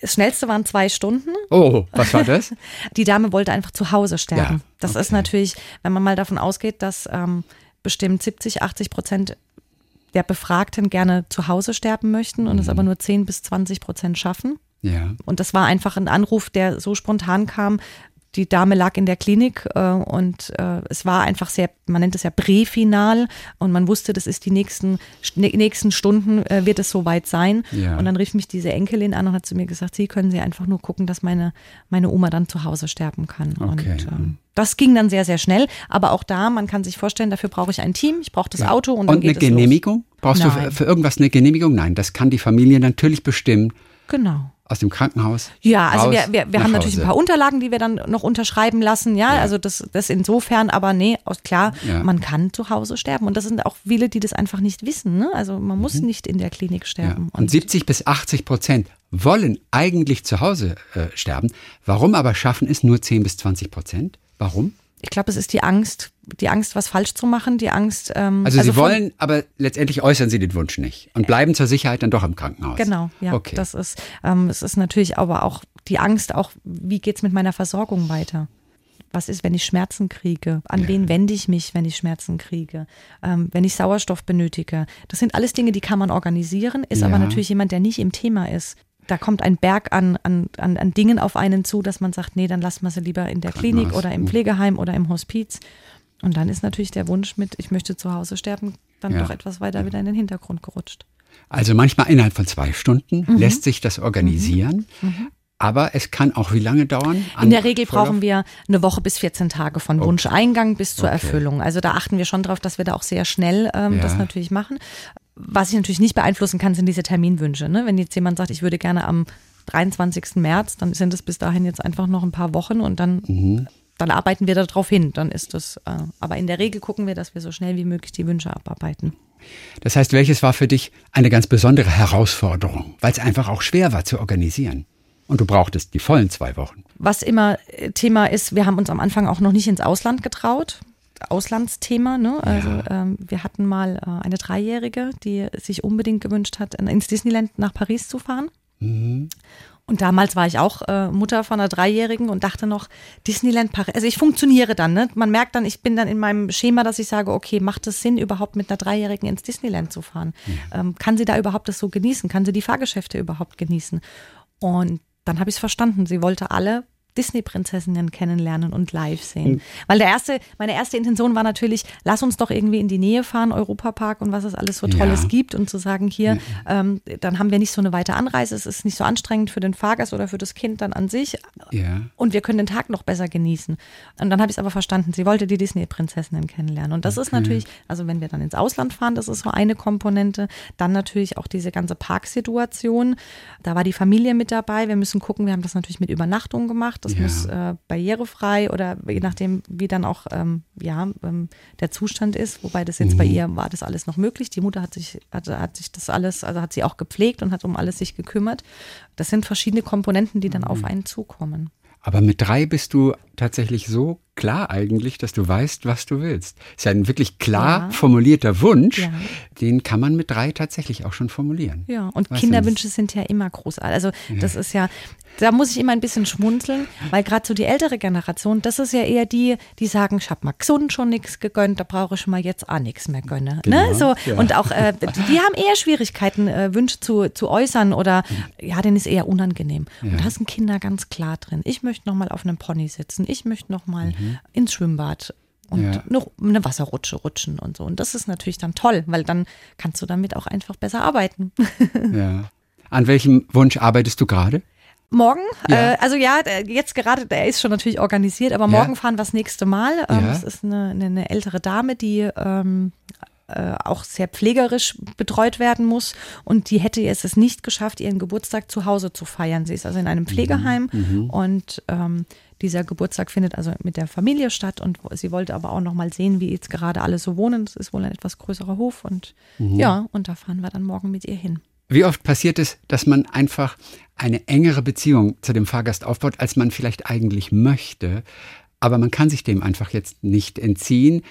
Das schnellste waren zwei Stunden. Oh, was war das? Die Dame wollte einfach zu Hause sterben. Ja, das ist okay. natürlich, wenn man mal davon ausgeht, dass ähm, bestimmt 70, 80 Prozent der Befragten gerne zu Hause sterben möchten und Mhm. es aber nur 10 bis 20 Prozent schaffen. ja. Und das war einfach ein Anruf, der so spontan kam. Die Dame lag in der Klinik äh, und äh, es war einfach sehr, man nennt es ja präfinal und man wusste, das ist die nächsten, nächsten Stunden äh, wird es soweit sein. Ja. Und dann rief mich diese Enkelin an und hat zu mir gesagt, Sie können Sie einfach nur gucken, dass meine, meine Oma dann zu Hause sterben kann. Okay. Und ähm, das ging dann sehr, sehr schnell. Aber auch da, man kann sich vorstellen, dafür brauche ich ein Team, ich brauche das Ja. Auto und dann eine geht los. Genehmigung? Brauchst du Nein. für, für irgendwas eine Genehmigung? Nein, das kann die Familie natürlich bestimmen Genau. Aus dem Krankenhaus. Ja, also raus wir, wir, wir haben natürlich Hause. ein paar Unterlagen, die wir dann noch unterschreiben lassen, ja, Ja. also das, das insofern, aber nee, aus- klar, Ja. man kann zu Hause sterben und das sind auch viele, die das einfach nicht wissen, ne? also man muss nicht in der Klinik Mhm. Ja. sterben. Und 70 bis 80 Prozent wollen eigentlich zu Hause äh, sterben. Warum aber schaffen es nur 10 bis 20 Prozent? Warum? Ich glaube, es ist die Angst, die Angst, was falsch zu machen, die Angst. Ähm, Also, Sie von- wollen, aber letztendlich äußern Sie den Wunsch nicht und bleiben zur Sicherheit dann doch im Krankenhaus. Genau, ja. Okay. Das ist, ähm, es ist natürlich aber auch die Angst, auch wie geht's mit meiner Versorgung weiter? Was ist, wenn ich Schmerzen kriege? An wen wende ich mich, wenn ich Schmerzen kriege? Ähm, wenn ich Sauerstoff benötige? Das sind alles Dinge, die kann man organisieren, ist aber Ja. natürlich jemand, der nicht im Thema ist. Da kommt ein Berg an, an, an, an Dingen auf einen zu, dass man sagt, nee, dann lassen wir sie lieber in der Klinik oder im mhm. Pflegeheim oder im Hospiz. Und dann ist natürlich der Wunsch mit, ich möchte zu Hause sterben, dann Ja. doch etwas weiter wieder in den Hintergrund gerutscht. Also manchmal innerhalb von zwei Stunden Mhm. lässt sich das organisieren. Aber es kann auch wie lange dauern? In der Regel brauchen wir eine Woche bis 14 Tage von Wunscheingang bis zur Okay. Erfüllung. Also da achten wir schon drauf, dass wir da auch sehr schnell ähm, Ja. das natürlich machen. Was ich natürlich nicht beeinflussen kann, sind diese Terminwünsche. Ne? Wenn jetzt jemand sagt, ich würde gerne am 23. März, dann sind es bis dahin jetzt einfach noch ein paar Wochen und dann, Mhm. dann arbeiten wir darauf hin. Dann ist das, äh, aber in der Regel gucken wir, dass wir so schnell wie möglich die Wünsche abarbeiten. Das heißt, welches war für dich eine ganz besondere Herausforderung, weil es einfach auch schwer war zu organisieren? Und du brauchtest die vollen zwei Wochen. Was immer äh, Thema ist, wir haben uns am Anfang auch noch nicht ins Ausland getraut. Auslandsthema, ne? Also ähm, wir hatten mal äh, eine Dreijährige, die sich unbedingt gewünscht hat, in- ins Disneyland nach Paris zu fahren. Und damals war ich auch äh, Mutter von einer Dreijährigen und dachte noch, Disneyland Paris. Also ich funktioniere dann, ne? Man merkt dann, ich bin dann in meinem Schema, dass ich sage, okay, macht es Sinn, überhaupt mit einer Dreijährigen ins Disneyland zu fahren? Ähm, kann sie da überhaupt das so genießen? Kann sie die Fahrgeschäfte überhaupt genießen? Und dann habe ich es verstanden. Sie wollte alle Disney-Prinzessinnen kennenlernen und live sehen. Weil der erste, meine erste Intention war natürlich, lass uns doch irgendwie in die Nähe fahren, Europapark und was es alles so Tolles Ja. gibt und zu sagen, hier, ähm, dann haben wir nicht so eine weite Anreise, es ist nicht so anstrengend für den Fahrgast oder für das Kind dann an sich Ja. und wir können den Tag noch besser genießen. Und dann habe ich es aber verstanden, sie wollte die Disney-Prinzessinnen kennenlernen. Und das ist natürlich, also wenn wir dann ins Ausland fahren, das ist so eine Komponente. Dann natürlich auch diese ganze Parksituation. Da war die Familie mit dabei. Wir müssen gucken, wir haben das natürlich mit Übernachtung gemacht. Das Ja. muss äh, barrierefrei oder je nachdem, wie dann auch ähm, ja, ähm, der Zustand ist. Wobei das jetzt bei Mhm. ihr war das alles noch möglich. Die Mutter hat sich, hat, hat sich das alles, also hat sie auch gepflegt und hat um alles sich gekümmert. Das sind verschiedene Komponenten, die dann auf Mhm. einen zukommen. Aber mit drei bist du tatsächlich so klar eigentlich, dass du weißt, was du willst. Ist ja ein wirklich klar Ja. formulierter Wunsch. Ja. Den kann man mit drei tatsächlich auch schon formulieren. Ja, und Was Kinderwünsche sind ja immer großartig. Also das ist ja, da muss ich immer ein bisschen schmunzeln, weil gerade so die ältere Generation, das ist ja eher die, die sagen, ich hab mal gesund schon nichts gegönnt, da brauche ich mal jetzt auch nichts mehr gönne. Genau, ne? so, ja. Und auch, äh, die haben eher Schwierigkeiten, äh, Wünsche zu, zu äußern oder ja, denen ist eher unangenehm. Und da sind Kinder ganz klar drin. Ich möchte noch mal auf einem Pony sitzen, ich möchte noch mal ins Schwimmbad. Und Ja. noch eine Wasserrutsche rutschen und so. Und das ist natürlich dann toll, weil dann kannst du damit auch einfach besser arbeiten. Ja. An welchem Wunsch arbeitest du gerade? Morgen, Ja. äh, also ja, der- jetzt gerade, der ist schon natürlich organisiert, aber morgen fahren wir das nächste Mal. Ähm, Ja. Das ist eine, eine, eine ältere Dame, die ähm, äh, auch sehr pflegerisch betreut werden muss und die hätte es es nicht geschafft, ihren Geburtstag zu Hause zu feiern. Sie ist also in einem Mhm. Pflegeheim und ähm, dieser Geburtstag findet also mit der Familie statt und sie wollte aber auch noch mal sehen, wie jetzt gerade alle so wohnen. Das ist wohl ein etwas größerer Hof und Mhm. ja, und da fahren wir dann morgen mit ihr hin. Wie oft passiert es, dass man einfach eine engere Beziehung zu dem Fahrgast aufbaut, als man vielleicht eigentlich möchte, aber man kann sich dem einfach jetzt nicht entziehen.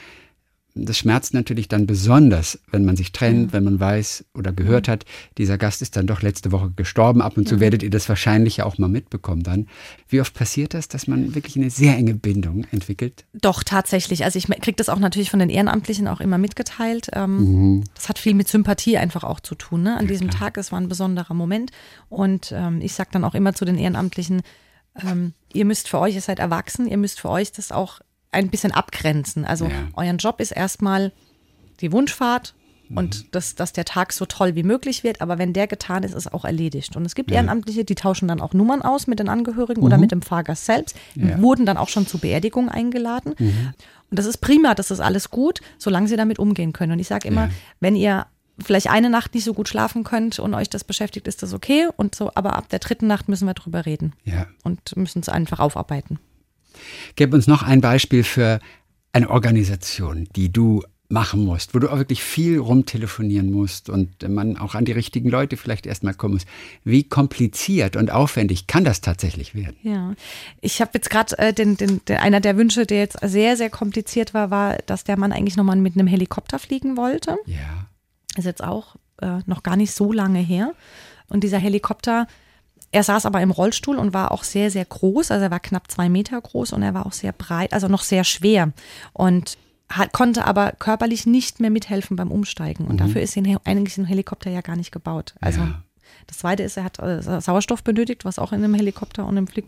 Das schmerzt natürlich dann besonders, wenn man sich trennt, wenn man weiß oder gehört hat, dieser Gast ist dann doch letzte Woche gestorben. Ab und zu werdet ihr das wahrscheinlich ja auch mal mitbekommen dann. Wie oft passiert das, dass man wirklich eine sehr enge Bindung entwickelt? Doch, tatsächlich. Also ich kriege das auch natürlich von den Ehrenamtlichen auch immer mitgeteilt. Ähm, Mhm. Das hat viel mit Sympathie einfach auch zu tun. Ne? An diesem Tag, es war ein besonderer Moment. Und ähm, ich sage dann auch immer zu den Ehrenamtlichen, ähm, ihr müsst für euch, ihr seid erwachsen, ihr müsst für euch das auch ein bisschen abgrenzen. Also Ja. euren Job ist erstmal die Wunschfahrt Mhm. und dass, dass der Tag so toll wie möglich wird. Aber wenn der getan ist, ist auch erledigt. Und es gibt Ehrenamtliche, die tauschen dann auch Nummern aus mit den Angehörigen oder mit dem Fahrgast selbst, Mhm. Ja. Mhm. wurden dann auch schon zur Beerdigung eingeladen. Und das ist prima, das ist alles gut, solange sie damit umgehen können. Und ich sage immer, Ja. wenn ihr vielleicht eine Nacht nicht so gut schlafen könnt und euch das beschäftigt, ist das okay. Und so, aber ab der dritten Nacht müssen wir drüber reden Ja. und müssen es einfach aufarbeiten. Gib uns noch ein Beispiel für eine Organisation, die du machen musst, wo du auch wirklich viel rumtelefonieren musst und man auch an die richtigen Leute vielleicht erstmal kommen muss. Wie kompliziert und aufwendig kann das tatsächlich werden? Ja, ich habe jetzt gerade äh, den, den, den, einer der Wünsche, der jetzt sehr, sehr kompliziert war, war, dass der Mann eigentlich nochmal mit einem Helikopter fliegen wollte. Ja. Ist jetzt auch äh, noch gar nicht so lange her. Und dieser Helikopter, er saß aber im Rollstuhl und war auch sehr, sehr groß. Also er war knapp zwei Meter groß und er war auch sehr breit, also noch sehr schwer. Und hat, konnte aber körperlich nicht mehr mithelfen beim Umsteigen. Und dafür ist ihn, eigentlich ein Helikopter ja gar nicht gebaut. Also Ja. das zweite ist, er hat äh, Sauerstoff benötigt, was auch in einem Helikopter und einem Flie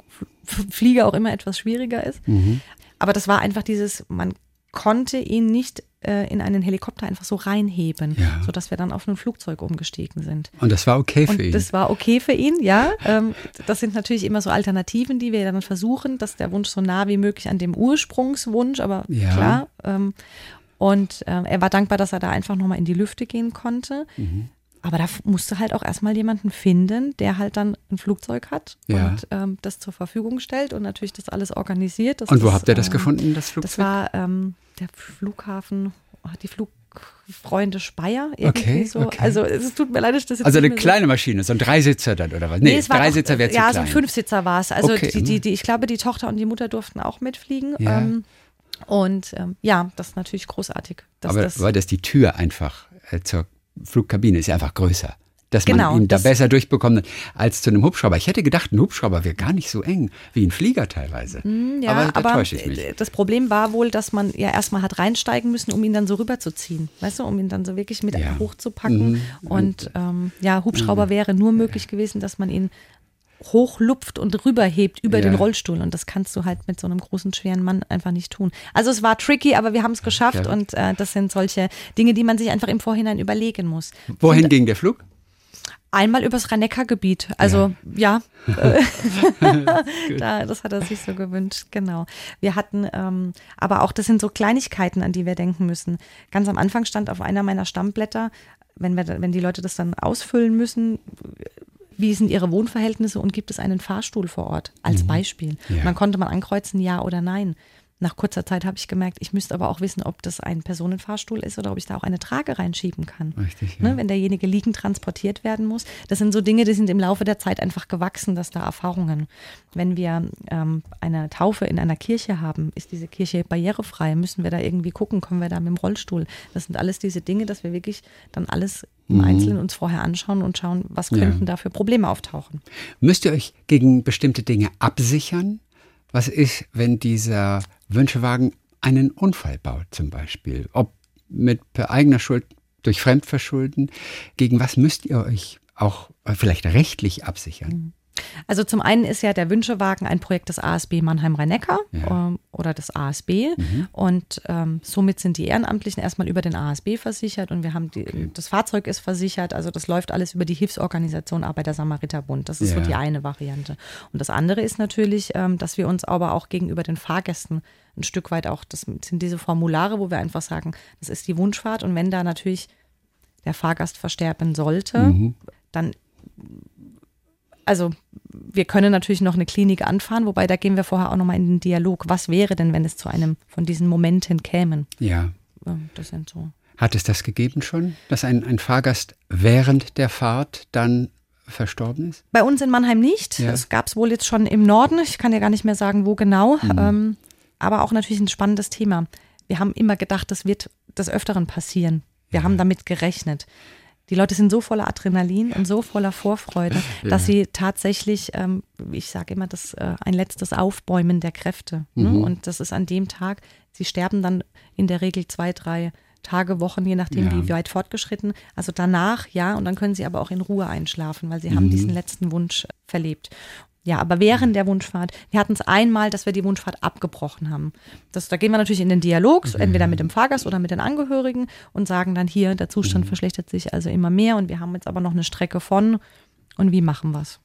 Flieger auch immer etwas schwieriger ist. Aber das war einfach dieses, man konnte ihn nicht äh, in einen Helikopter einfach so reinheben, Ja. sodass wir dann auf ein Flugzeug umgestiegen sind. Und das war okay für Und ihn. das war okay für ihn, ja. Ähm, das sind natürlich immer so Alternativen, die wir dann versuchen, dass der Wunsch so nah wie möglich an dem Ursprungswunsch, aber Ja. klar. Ähm, und ähm, er war dankbar, dass er da einfach nochmal in die Lüfte gehen konnte. Mhm. Aber da musste halt auch erstmal jemanden finden, der halt dann ein Flugzeug hat Ja. und ähm, das zur Verfügung stellt und natürlich das alles organisiert. dass und wo das, habt ihr das ähm, gefunden, das Flugzeug? Das war ähm, der Flughafen, die Flugfreunde Speyer. Irgendwie Okay, so. okay. Also es tut mir leid, dass das jetzt also eine mehr so- kleine Maschine, so ein Dreisitzer dann oder was? Nee, Nee, es war Dreisitzer wäre zu Ja, so klein. ein Fünfsitzer war es. Also Okay. die, die, die, ich glaube, die Tochter und die Mutter durften auch mitfliegen. Ja. Ähm, und ähm, ja, das ist natürlich großartig. Aber das, weil das die Tür einfach äh, zur Flugkabine ist ja einfach größer. Dass Genau, man ihn da besser durchbekommt als zu einem Hubschrauber. Ich hätte gedacht, ein Hubschrauber wäre gar nicht so eng wie ein Flieger teilweise. Hm, ja, aber da aber täusche ich mich. das Problem war wohl, dass man ja erstmal hat reinsteigen müssen, um ihn dann so rüberzuziehen. Weißt du, um ihn dann so wirklich mit Ja. Mhm. hochzupacken. Und ähm, ja, Hubschrauber wäre nur möglich gewesen, dass man ihn hochlupft und rüberhebt über Ja. den Rollstuhl. Und das kannst du halt mit so einem großen, schweren Mann einfach nicht tun. Also es war tricky, aber wir haben es geschafft. Ja. Und äh, das sind solche Dinge, die man sich einfach im Vorhinein überlegen muss. Wohin Und ging der Flug? Einmal übers Rhein-Neckar-Gebiet. Also ja, äh, da, das hat er sich so gewünscht, genau. Wir hatten, ähm, aber auch das sind so Kleinigkeiten, an die wir denken müssen. Ganz am Anfang stand auf einer meiner Stammblätter, wenn, wir, wenn die Leute das dann ausfüllen müssen, wie sind ihre Wohnverhältnisse und gibt es einen Fahrstuhl vor Ort als Beispiel. Ja. Dann konnte man ankreuzen, ja oder nein. Nach kurzer Zeit habe ich gemerkt, ich müsste aber auch wissen, ob das ein Personenfahrstuhl ist oder ob ich da auch eine Trage reinschieben kann. Richtig, ja. Ne, wenn derjenige liegend transportiert werden muss. Das sind so Dinge, die sind im Laufe der Zeit einfach gewachsen, dass da Erfahrungen. Wenn wir ähm, eine Taufe in einer Kirche haben, ist diese Kirche barrierefrei? Müssen wir da irgendwie gucken, kommen wir da mit dem Rollstuhl? Das sind alles diese Dinge, dass wir wirklich dann alles im Einzelnen uns vorher anschauen und schauen, was Mhm. Ja. könnten da für Probleme auftauchen. Müsst ihr euch gegen bestimmte Dinge absichern? Was ist, wenn dieser Wünschewagen einen Unfall baut zum Beispiel? Ob mit eigener Schuld, durch Fremdverschulden? Gegen was müsst ihr euch auch äh, vielleicht rechtlich absichern? Also zum einen ist ja der Wünschewagen ein Projekt des ASB Mannheim-Rhein-Neckar Ja. ähm, oder des ASB und ähm, somit sind die Ehrenamtlichen erstmal über den ASB versichert und wir haben die, das Fahrzeug ist versichert, also das läuft alles über die Hilfsorganisation Arbeiter-Samariter-Bund. Das ist so Ja. die eine Variante. Und das andere ist natürlich, ähm, dass wir uns aber auch gegenüber den Fahrgästen ein Stück weit auch, das sind diese Formulare, wo wir einfach sagen, das ist die Wunschfahrt und wenn da natürlich der Fahrgast versterben sollte, dann also wir können natürlich noch eine Klinik anfahren, wobei da gehen wir vorher auch nochmal in den Dialog. Was wäre denn, wenn es zu einem von diesen Momenten kämen? Ja. Das sind so. Hat es das gegeben schon, dass ein, ein Fahrgast während der Fahrt dann verstorben ist? Bei uns in Mannheim nicht. Ja. Das gab es wohl jetzt schon im Norden. Ich kann dir gar nicht mehr sagen, wo genau. Ähm, aber auch natürlich ein spannendes Thema. Wir haben immer gedacht, das wird des Öfteren passieren. Wir haben damit gerechnet. Die Leute sind so voller Adrenalin und so voller Vorfreude, dass sie tatsächlich, ähm, ich sage immer, das äh, ein letztes Aufbäumen der Kräfte. Ne? Und das ist an dem Tag, sie sterben dann in der Regel zwei, drei Tage, Wochen, je nachdem, Ja. wie weit fortgeschritten. Also danach, ja, und dann können sie aber auch in Ruhe einschlafen, weil sie haben diesen letzten Wunsch verlebt. Ja, aber während der Wunschfahrt, wir hatten es einmal, dass wir die Wunschfahrt abgebrochen haben. Das, da gehen wir natürlich in den Dialog, so entweder mit dem Fahrgast oder mit den Angehörigen und sagen dann hier, der Zustand verschlechtert sich also immer mehr und wir haben jetzt aber noch eine Strecke von und wie machen wir es?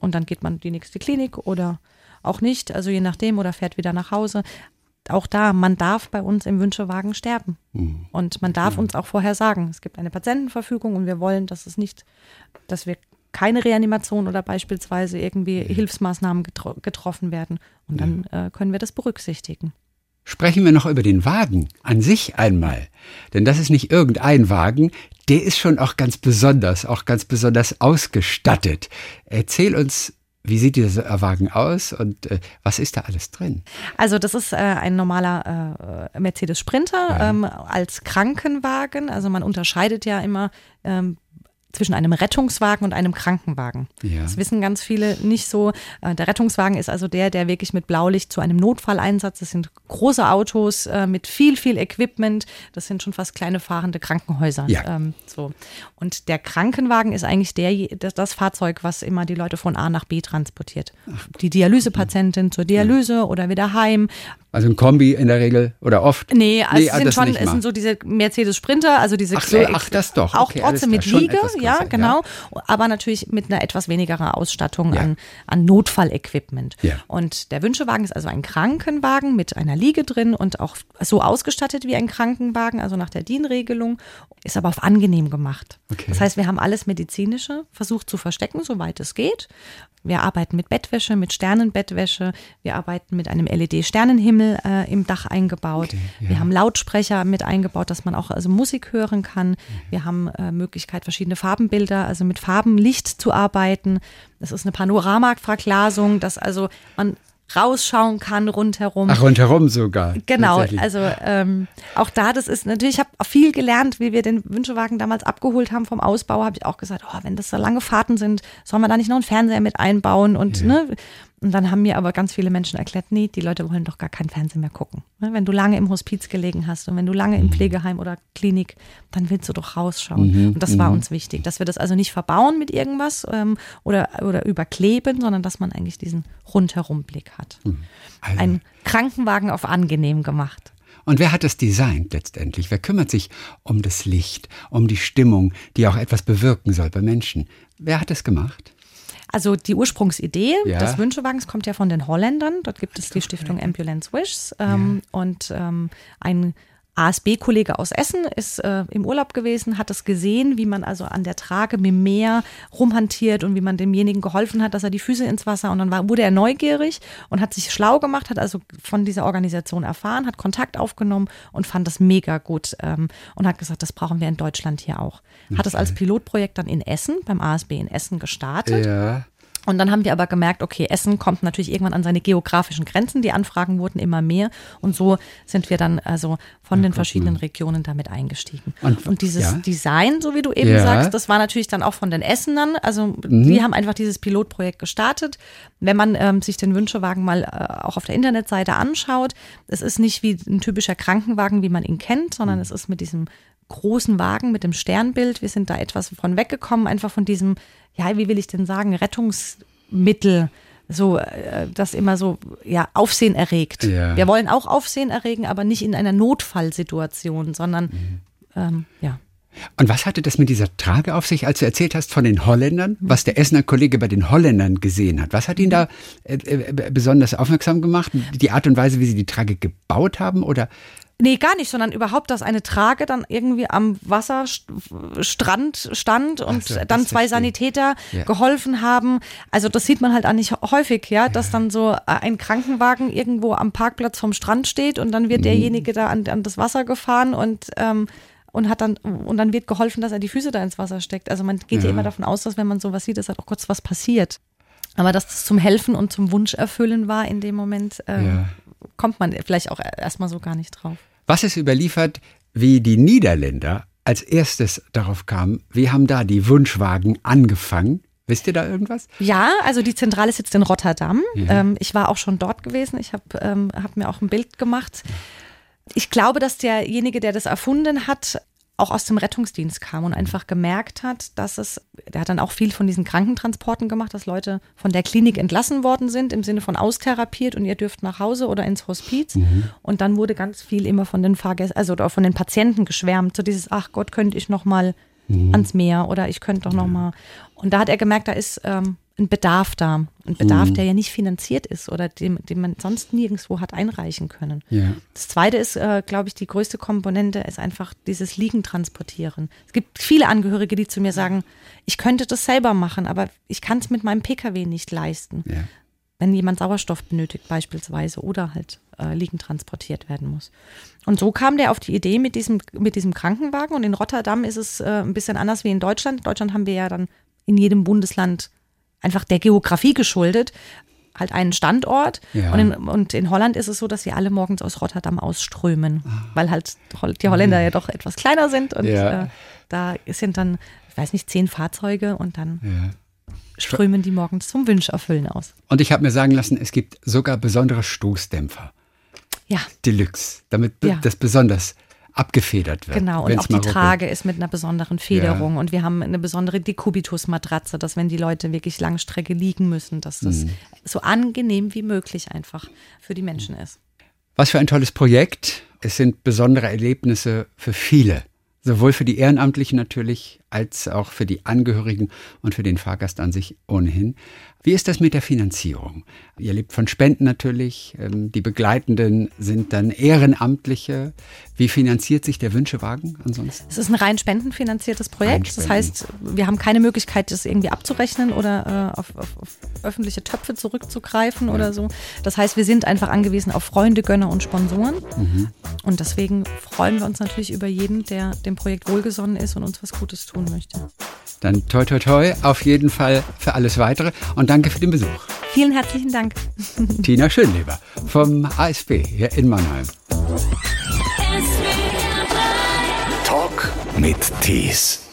Und dann geht man die nächste Klinik oder auch nicht, also je nachdem, oder fährt wieder nach Hause. Auch da, man darf bei uns im Wünschewagen sterben. Und man darf uns auch vorher sagen, es gibt eine Patientenverfügung und wir wollen, dass es nicht, dass wir keine Reanimation oder beispielsweise irgendwie Hilfsmaßnahmen getro getroffen werden. Und dann äh, können wir das berücksichtigen. Sprechen wir noch über den Wagen an sich einmal. Denn das ist nicht irgendein Wagen, der ist schon auch ganz besonders, auch ganz besonders ausgestattet. Erzähl uns, wie sieht dieser Wagen aus und äh, was ist da alles drin? Also das ist äh, ein normaler äh, Mercedes Sprinter ähm, als Krankenwagen. Also man unterscheidet ja immer ähm, zwischen einem Rettungswagen und einem Krankenwagen. Ja. Das wissen ganz viele nicht so. Äh, Der Rettungswagen ist also der, der wirklich mit Blaulicht zu einem Notfalleinsatz, das sind große Autos äh, mit viel, viel Equipment, das sind schon fast kleine fahrende Krankenhäuser. Ja. Ähm, so. Und der Krankenwagen ist eigentlich der, das, das Fahrzeug, was immer die Leute von A nach B transportiert. Die Dialysepatientin zur Dialyse oder wieder heim. Also ein Kombi in der Regel oder oft? Nee, also es ah, sind das schon, es sind so diese Mercedes Sprinter, also diese Ach so, ach, das doch. Auch Okay, trotzdem mit Liege, ja, größer, ja. genau. Aber natürlich mit einer etwas wenigerer Ausstattung Ja. an, an Notfallequipment. Ja. Und der Wünschewagen ist also ein Krankenwagen mit einer Liege drin und auch so ausgestattet wie ein Krankenwagen, also nach der DIN-Regelung, ist aber auf angenehm gemacht. Okay. Das heißt, wir haben alles Medizinische versucht zu verstecken, soweit es geht. Wir arbeiten mit Bettwäsche, mit Sternenbettwäsche. Wir arbeiten mit einem LED-Sternenhimmel äh, im Dach eingebaut. ja. Wir haben Lautsprecher mit eingebaut, dass man auch also Musik hören kann. Wir haben äh, Möglichkeit, verschiedene Farbenbilder, also mit Farbenlicht zu arbeiten. Das ist eine Panoramaverglasung, dass also man rausschauen kann rundherum. Ach, rundherum sogar. Genau, also ähm, auch da, das ist natürlich, ich habe viel gelernt, wie wir den Wünschewagen damals abgeholt haben vom Ausbau, habe ich auch gesagt, oh, wenn das so lange Fahrten sind, sollen wir da nicht noch einen Fernseher mit einbauen und ne? Und dann haben mir aber ganz viele Menschen erklärt, nee, die Leute wollen doch gar keinen Fernseher mehr gucken. Ne, Wenn du lange im Hospiz gelegen hast und wenn du lange Mhm. im Pflegeheim oder Klinik, dann willst du doch rausschauen. Und das war uns wichtig, dass wir das also nicht verbauen mit irgendwas ähm, oder, oder überkleben, sondern dass man eigentlich diesen Rundherumblick hat. Also- Ein Krankenwagen auf angenehm gemacht. Und wer hat das designt letztendlich? Wer kümmert sich um das Licht, um die Stimmung, die auch etwas bewirken soll bei Menschen? Wer hat das gemacht? Also die Ursprungsidee Ja. des Wünschewagens kommt ja von den Holländern. Dort gibt es die Stiftung Ambulance Wishes ähm, und ähm, ein ASB-Kollege aus Essen ist äh, im Urlaub gewesen, hat es gesehen, wie man also an der Trage mit dem Meer rumhantiert und wie man demjenigen geholfen hat, dass er die Füße ins Wasser und dann war, wurde er neugierig und hat sich schlau gemacht, hat also von dieser Organisation erfahren, hat Kontakt aufgenommen und fand das mega gut ähm, und hat gesagt, das brauchen wir in Deutschland hier auch. Hat es als Pilotprojekt dann in Essen, beim ASB in Essen gestartet. Ja. Und dann haben wir aber gemerkt, okay, Essen kommt natürlich irgendwann an seine geografischen Grenzen. Die Anfragen wurden immer mehr. Und so sind wir dann also von den verschiedenen Regionen damit eingestiegen. Und- Und, dieses ja. Design, so wie du eben Ja. sagst, das war natürlich dann auch von den Essenern. Also die haben einfach dieses Pilotprojekt gestartet. Wenn man ähm, sich den Wünschewagen mal äh, auch auf der Internetseite anschaut, es ist nicht wie ein typischer Krankenwagen, wie man ihn kennt, sondern es ist mit diesem großen Wagen mit dem Sternbild. Wir sind da etwas von weggekommen, einfach von diesem, ja, wie will ich denn sagen, Rettungsmittel, so, äh, das immer so, ja, Aufsehen erregt. Ja. Wir wollen auch Aufsehen erregen, aber nicht in einer Notfallsituation, sondern, ähm, ja. Und was hatte das mit dieser Trage auf sich, als du erzählt hast von den Holländern, was der Essener Kollege bei den Holländern gesehen hat? Was hat ihn da äh, äh, besonders aufmerksam gemacht? Die Art und Weise, wie sie die Trage gebaut haben? Oder Nee, gar nicht, sondern überhaupt, dass eine Trage dann irgendwie am Wasserstrand stand und so, dann zwei verstehe. Sanitäter Ja. geholfen haben. Also das sieht man halt auch nicht häufig, ja, dass dann so ein Krankenwagen irgendwo am Parkplatz vom Strand steht und dann wird derjenige da an, an das Wasser gefahren und ähm, und hat dann und dann wird geholfen, dass er die Füße da ins Wasser steckt. Also man geht ja, Ja. immer davon aus, dass wenn man sowas sieht, dass halt auch kurz was passiert. Aber dass das zum Helfen und zum Wunsch erfüllen war in dem Moment, ähm, Ja. kommt man vielleicht auch erstmal so gar nicht drauf. Was ist überliefert, wie die Niederländer als erstes darauf kamen? Wie haben da die Wunschwagen angefangen? Wisst ihr da irgendwas? Ja, also die Zentrale sitzt in Rotterdam. Ja. Ähm, ich war auch schon dort gewesen. Ich habe ähm, hab mir auch ein Bild gemacht. Ich glaube, dass derjenige, der das erfunden hat, auch aus dem Rettungsdienst kam und einfach gemerkt hat, dass es, der hat dann auch viel von diesen Krankentransporten gemacht, dass Leute von der Klinik entlassen worden sind, im Sinne von austherapiert und ihr dürft nach Hause oder ins Hospiz. Und dann wurde ganz viel immer von den Fahrgästen, also oder von den Patienten geschwärmt, so dieses, ach Gott, könnte ich noch mal ans Meer oder ich könnte doch noch mal. Und da hat er gemerkt, da ist ähm, ein Bedarf da. Ein Bedarf, der ja nicht finanziert ist oder dem, den man sonst nirgendwo hat einreichen können. Ja. Das zweite ist, äh, glaube ich, die größte Komponente ist einfach dieses Liegen transportieren. Es gibt viele Angehörige, die zu mir sagen, ich könnte das selber machen, aber ich kann es mit meinem Pkw nicht leisten. Ja. Wenn jemand Sauerstoff benötigt beispielsweise oder halt äh, liegend transportiert werden muss. Und so kam der auf die Idee mit diesem, mit diesem Krankenwagen und in Rotterdam ist es äh, ein bisschen anders wie in Deutschland. In Deutschland haben wir ja dann in jedem Bundesland einfach der Geografie geschuldet, halt einen Standort. Ja. Und, in, und in Holland ist es so, dass sie alle morgens aus Rotterdam ausströmen, weil halt die Holländer ja doch etwas kleiner sind und Ja. äh, da sind dann, ich weiß nicht, zehn Fahrzeuge und dann Ja. strömen die morgens zum Wünscherfüllen aus. Und ich habe mir sagen lassen, es gibt sogar besondere Stoßdämpfer. Ja, Deluxe, damit Ja. das besonders abgefedert wird. Genau, und auch die. Trage ist mit einer besonderen Federung und wir haben eine besondere Decubitus-Matratze, dass wenn die Leute wirklich Langstrecke liegen müssen, dass das Mhm. so angenehm wie möglich einfach für die Menschen ist. Was für ein tolles Projekt. Es sind besondere Erlebnisse für viele. Sowohl für die Ehrenamtlichen natürlich, als auch für die Angehörigen und für den Fahrgast an sich ohnehin. Wie ist das mit der Finanzierung? Ihr lebt von Spenden natürlich. ähm, Die Begleitenden sind dann Ehrenamtliche. Wie finanziert sich der Wünschewagen ansonsten? Es ist ein rein spendenfinanziertes Projekt. Rein Das Spenden. heißt, wir haben keine Möglichkeit, das irgendwie abzurechnen oder äh, auf, auf, auf öffentliche Töpfe zurückzugreifen oder so. Das heißt, wir sind einfach angewiesen auf Freunde, Gönner und Sponsoren. Mhm. Und deswegen freuen wir uns natürlich über jeden, der dem Projekt wohlgesonnen ist und uns was Gutes tun möchte. Dann toi toi toi auf jeden Fall für alles weitere und danke für den Besuch. Vielen herzlichen Dank. Tina Schönleber vom ASB hier in Mannheim. Mit Tees.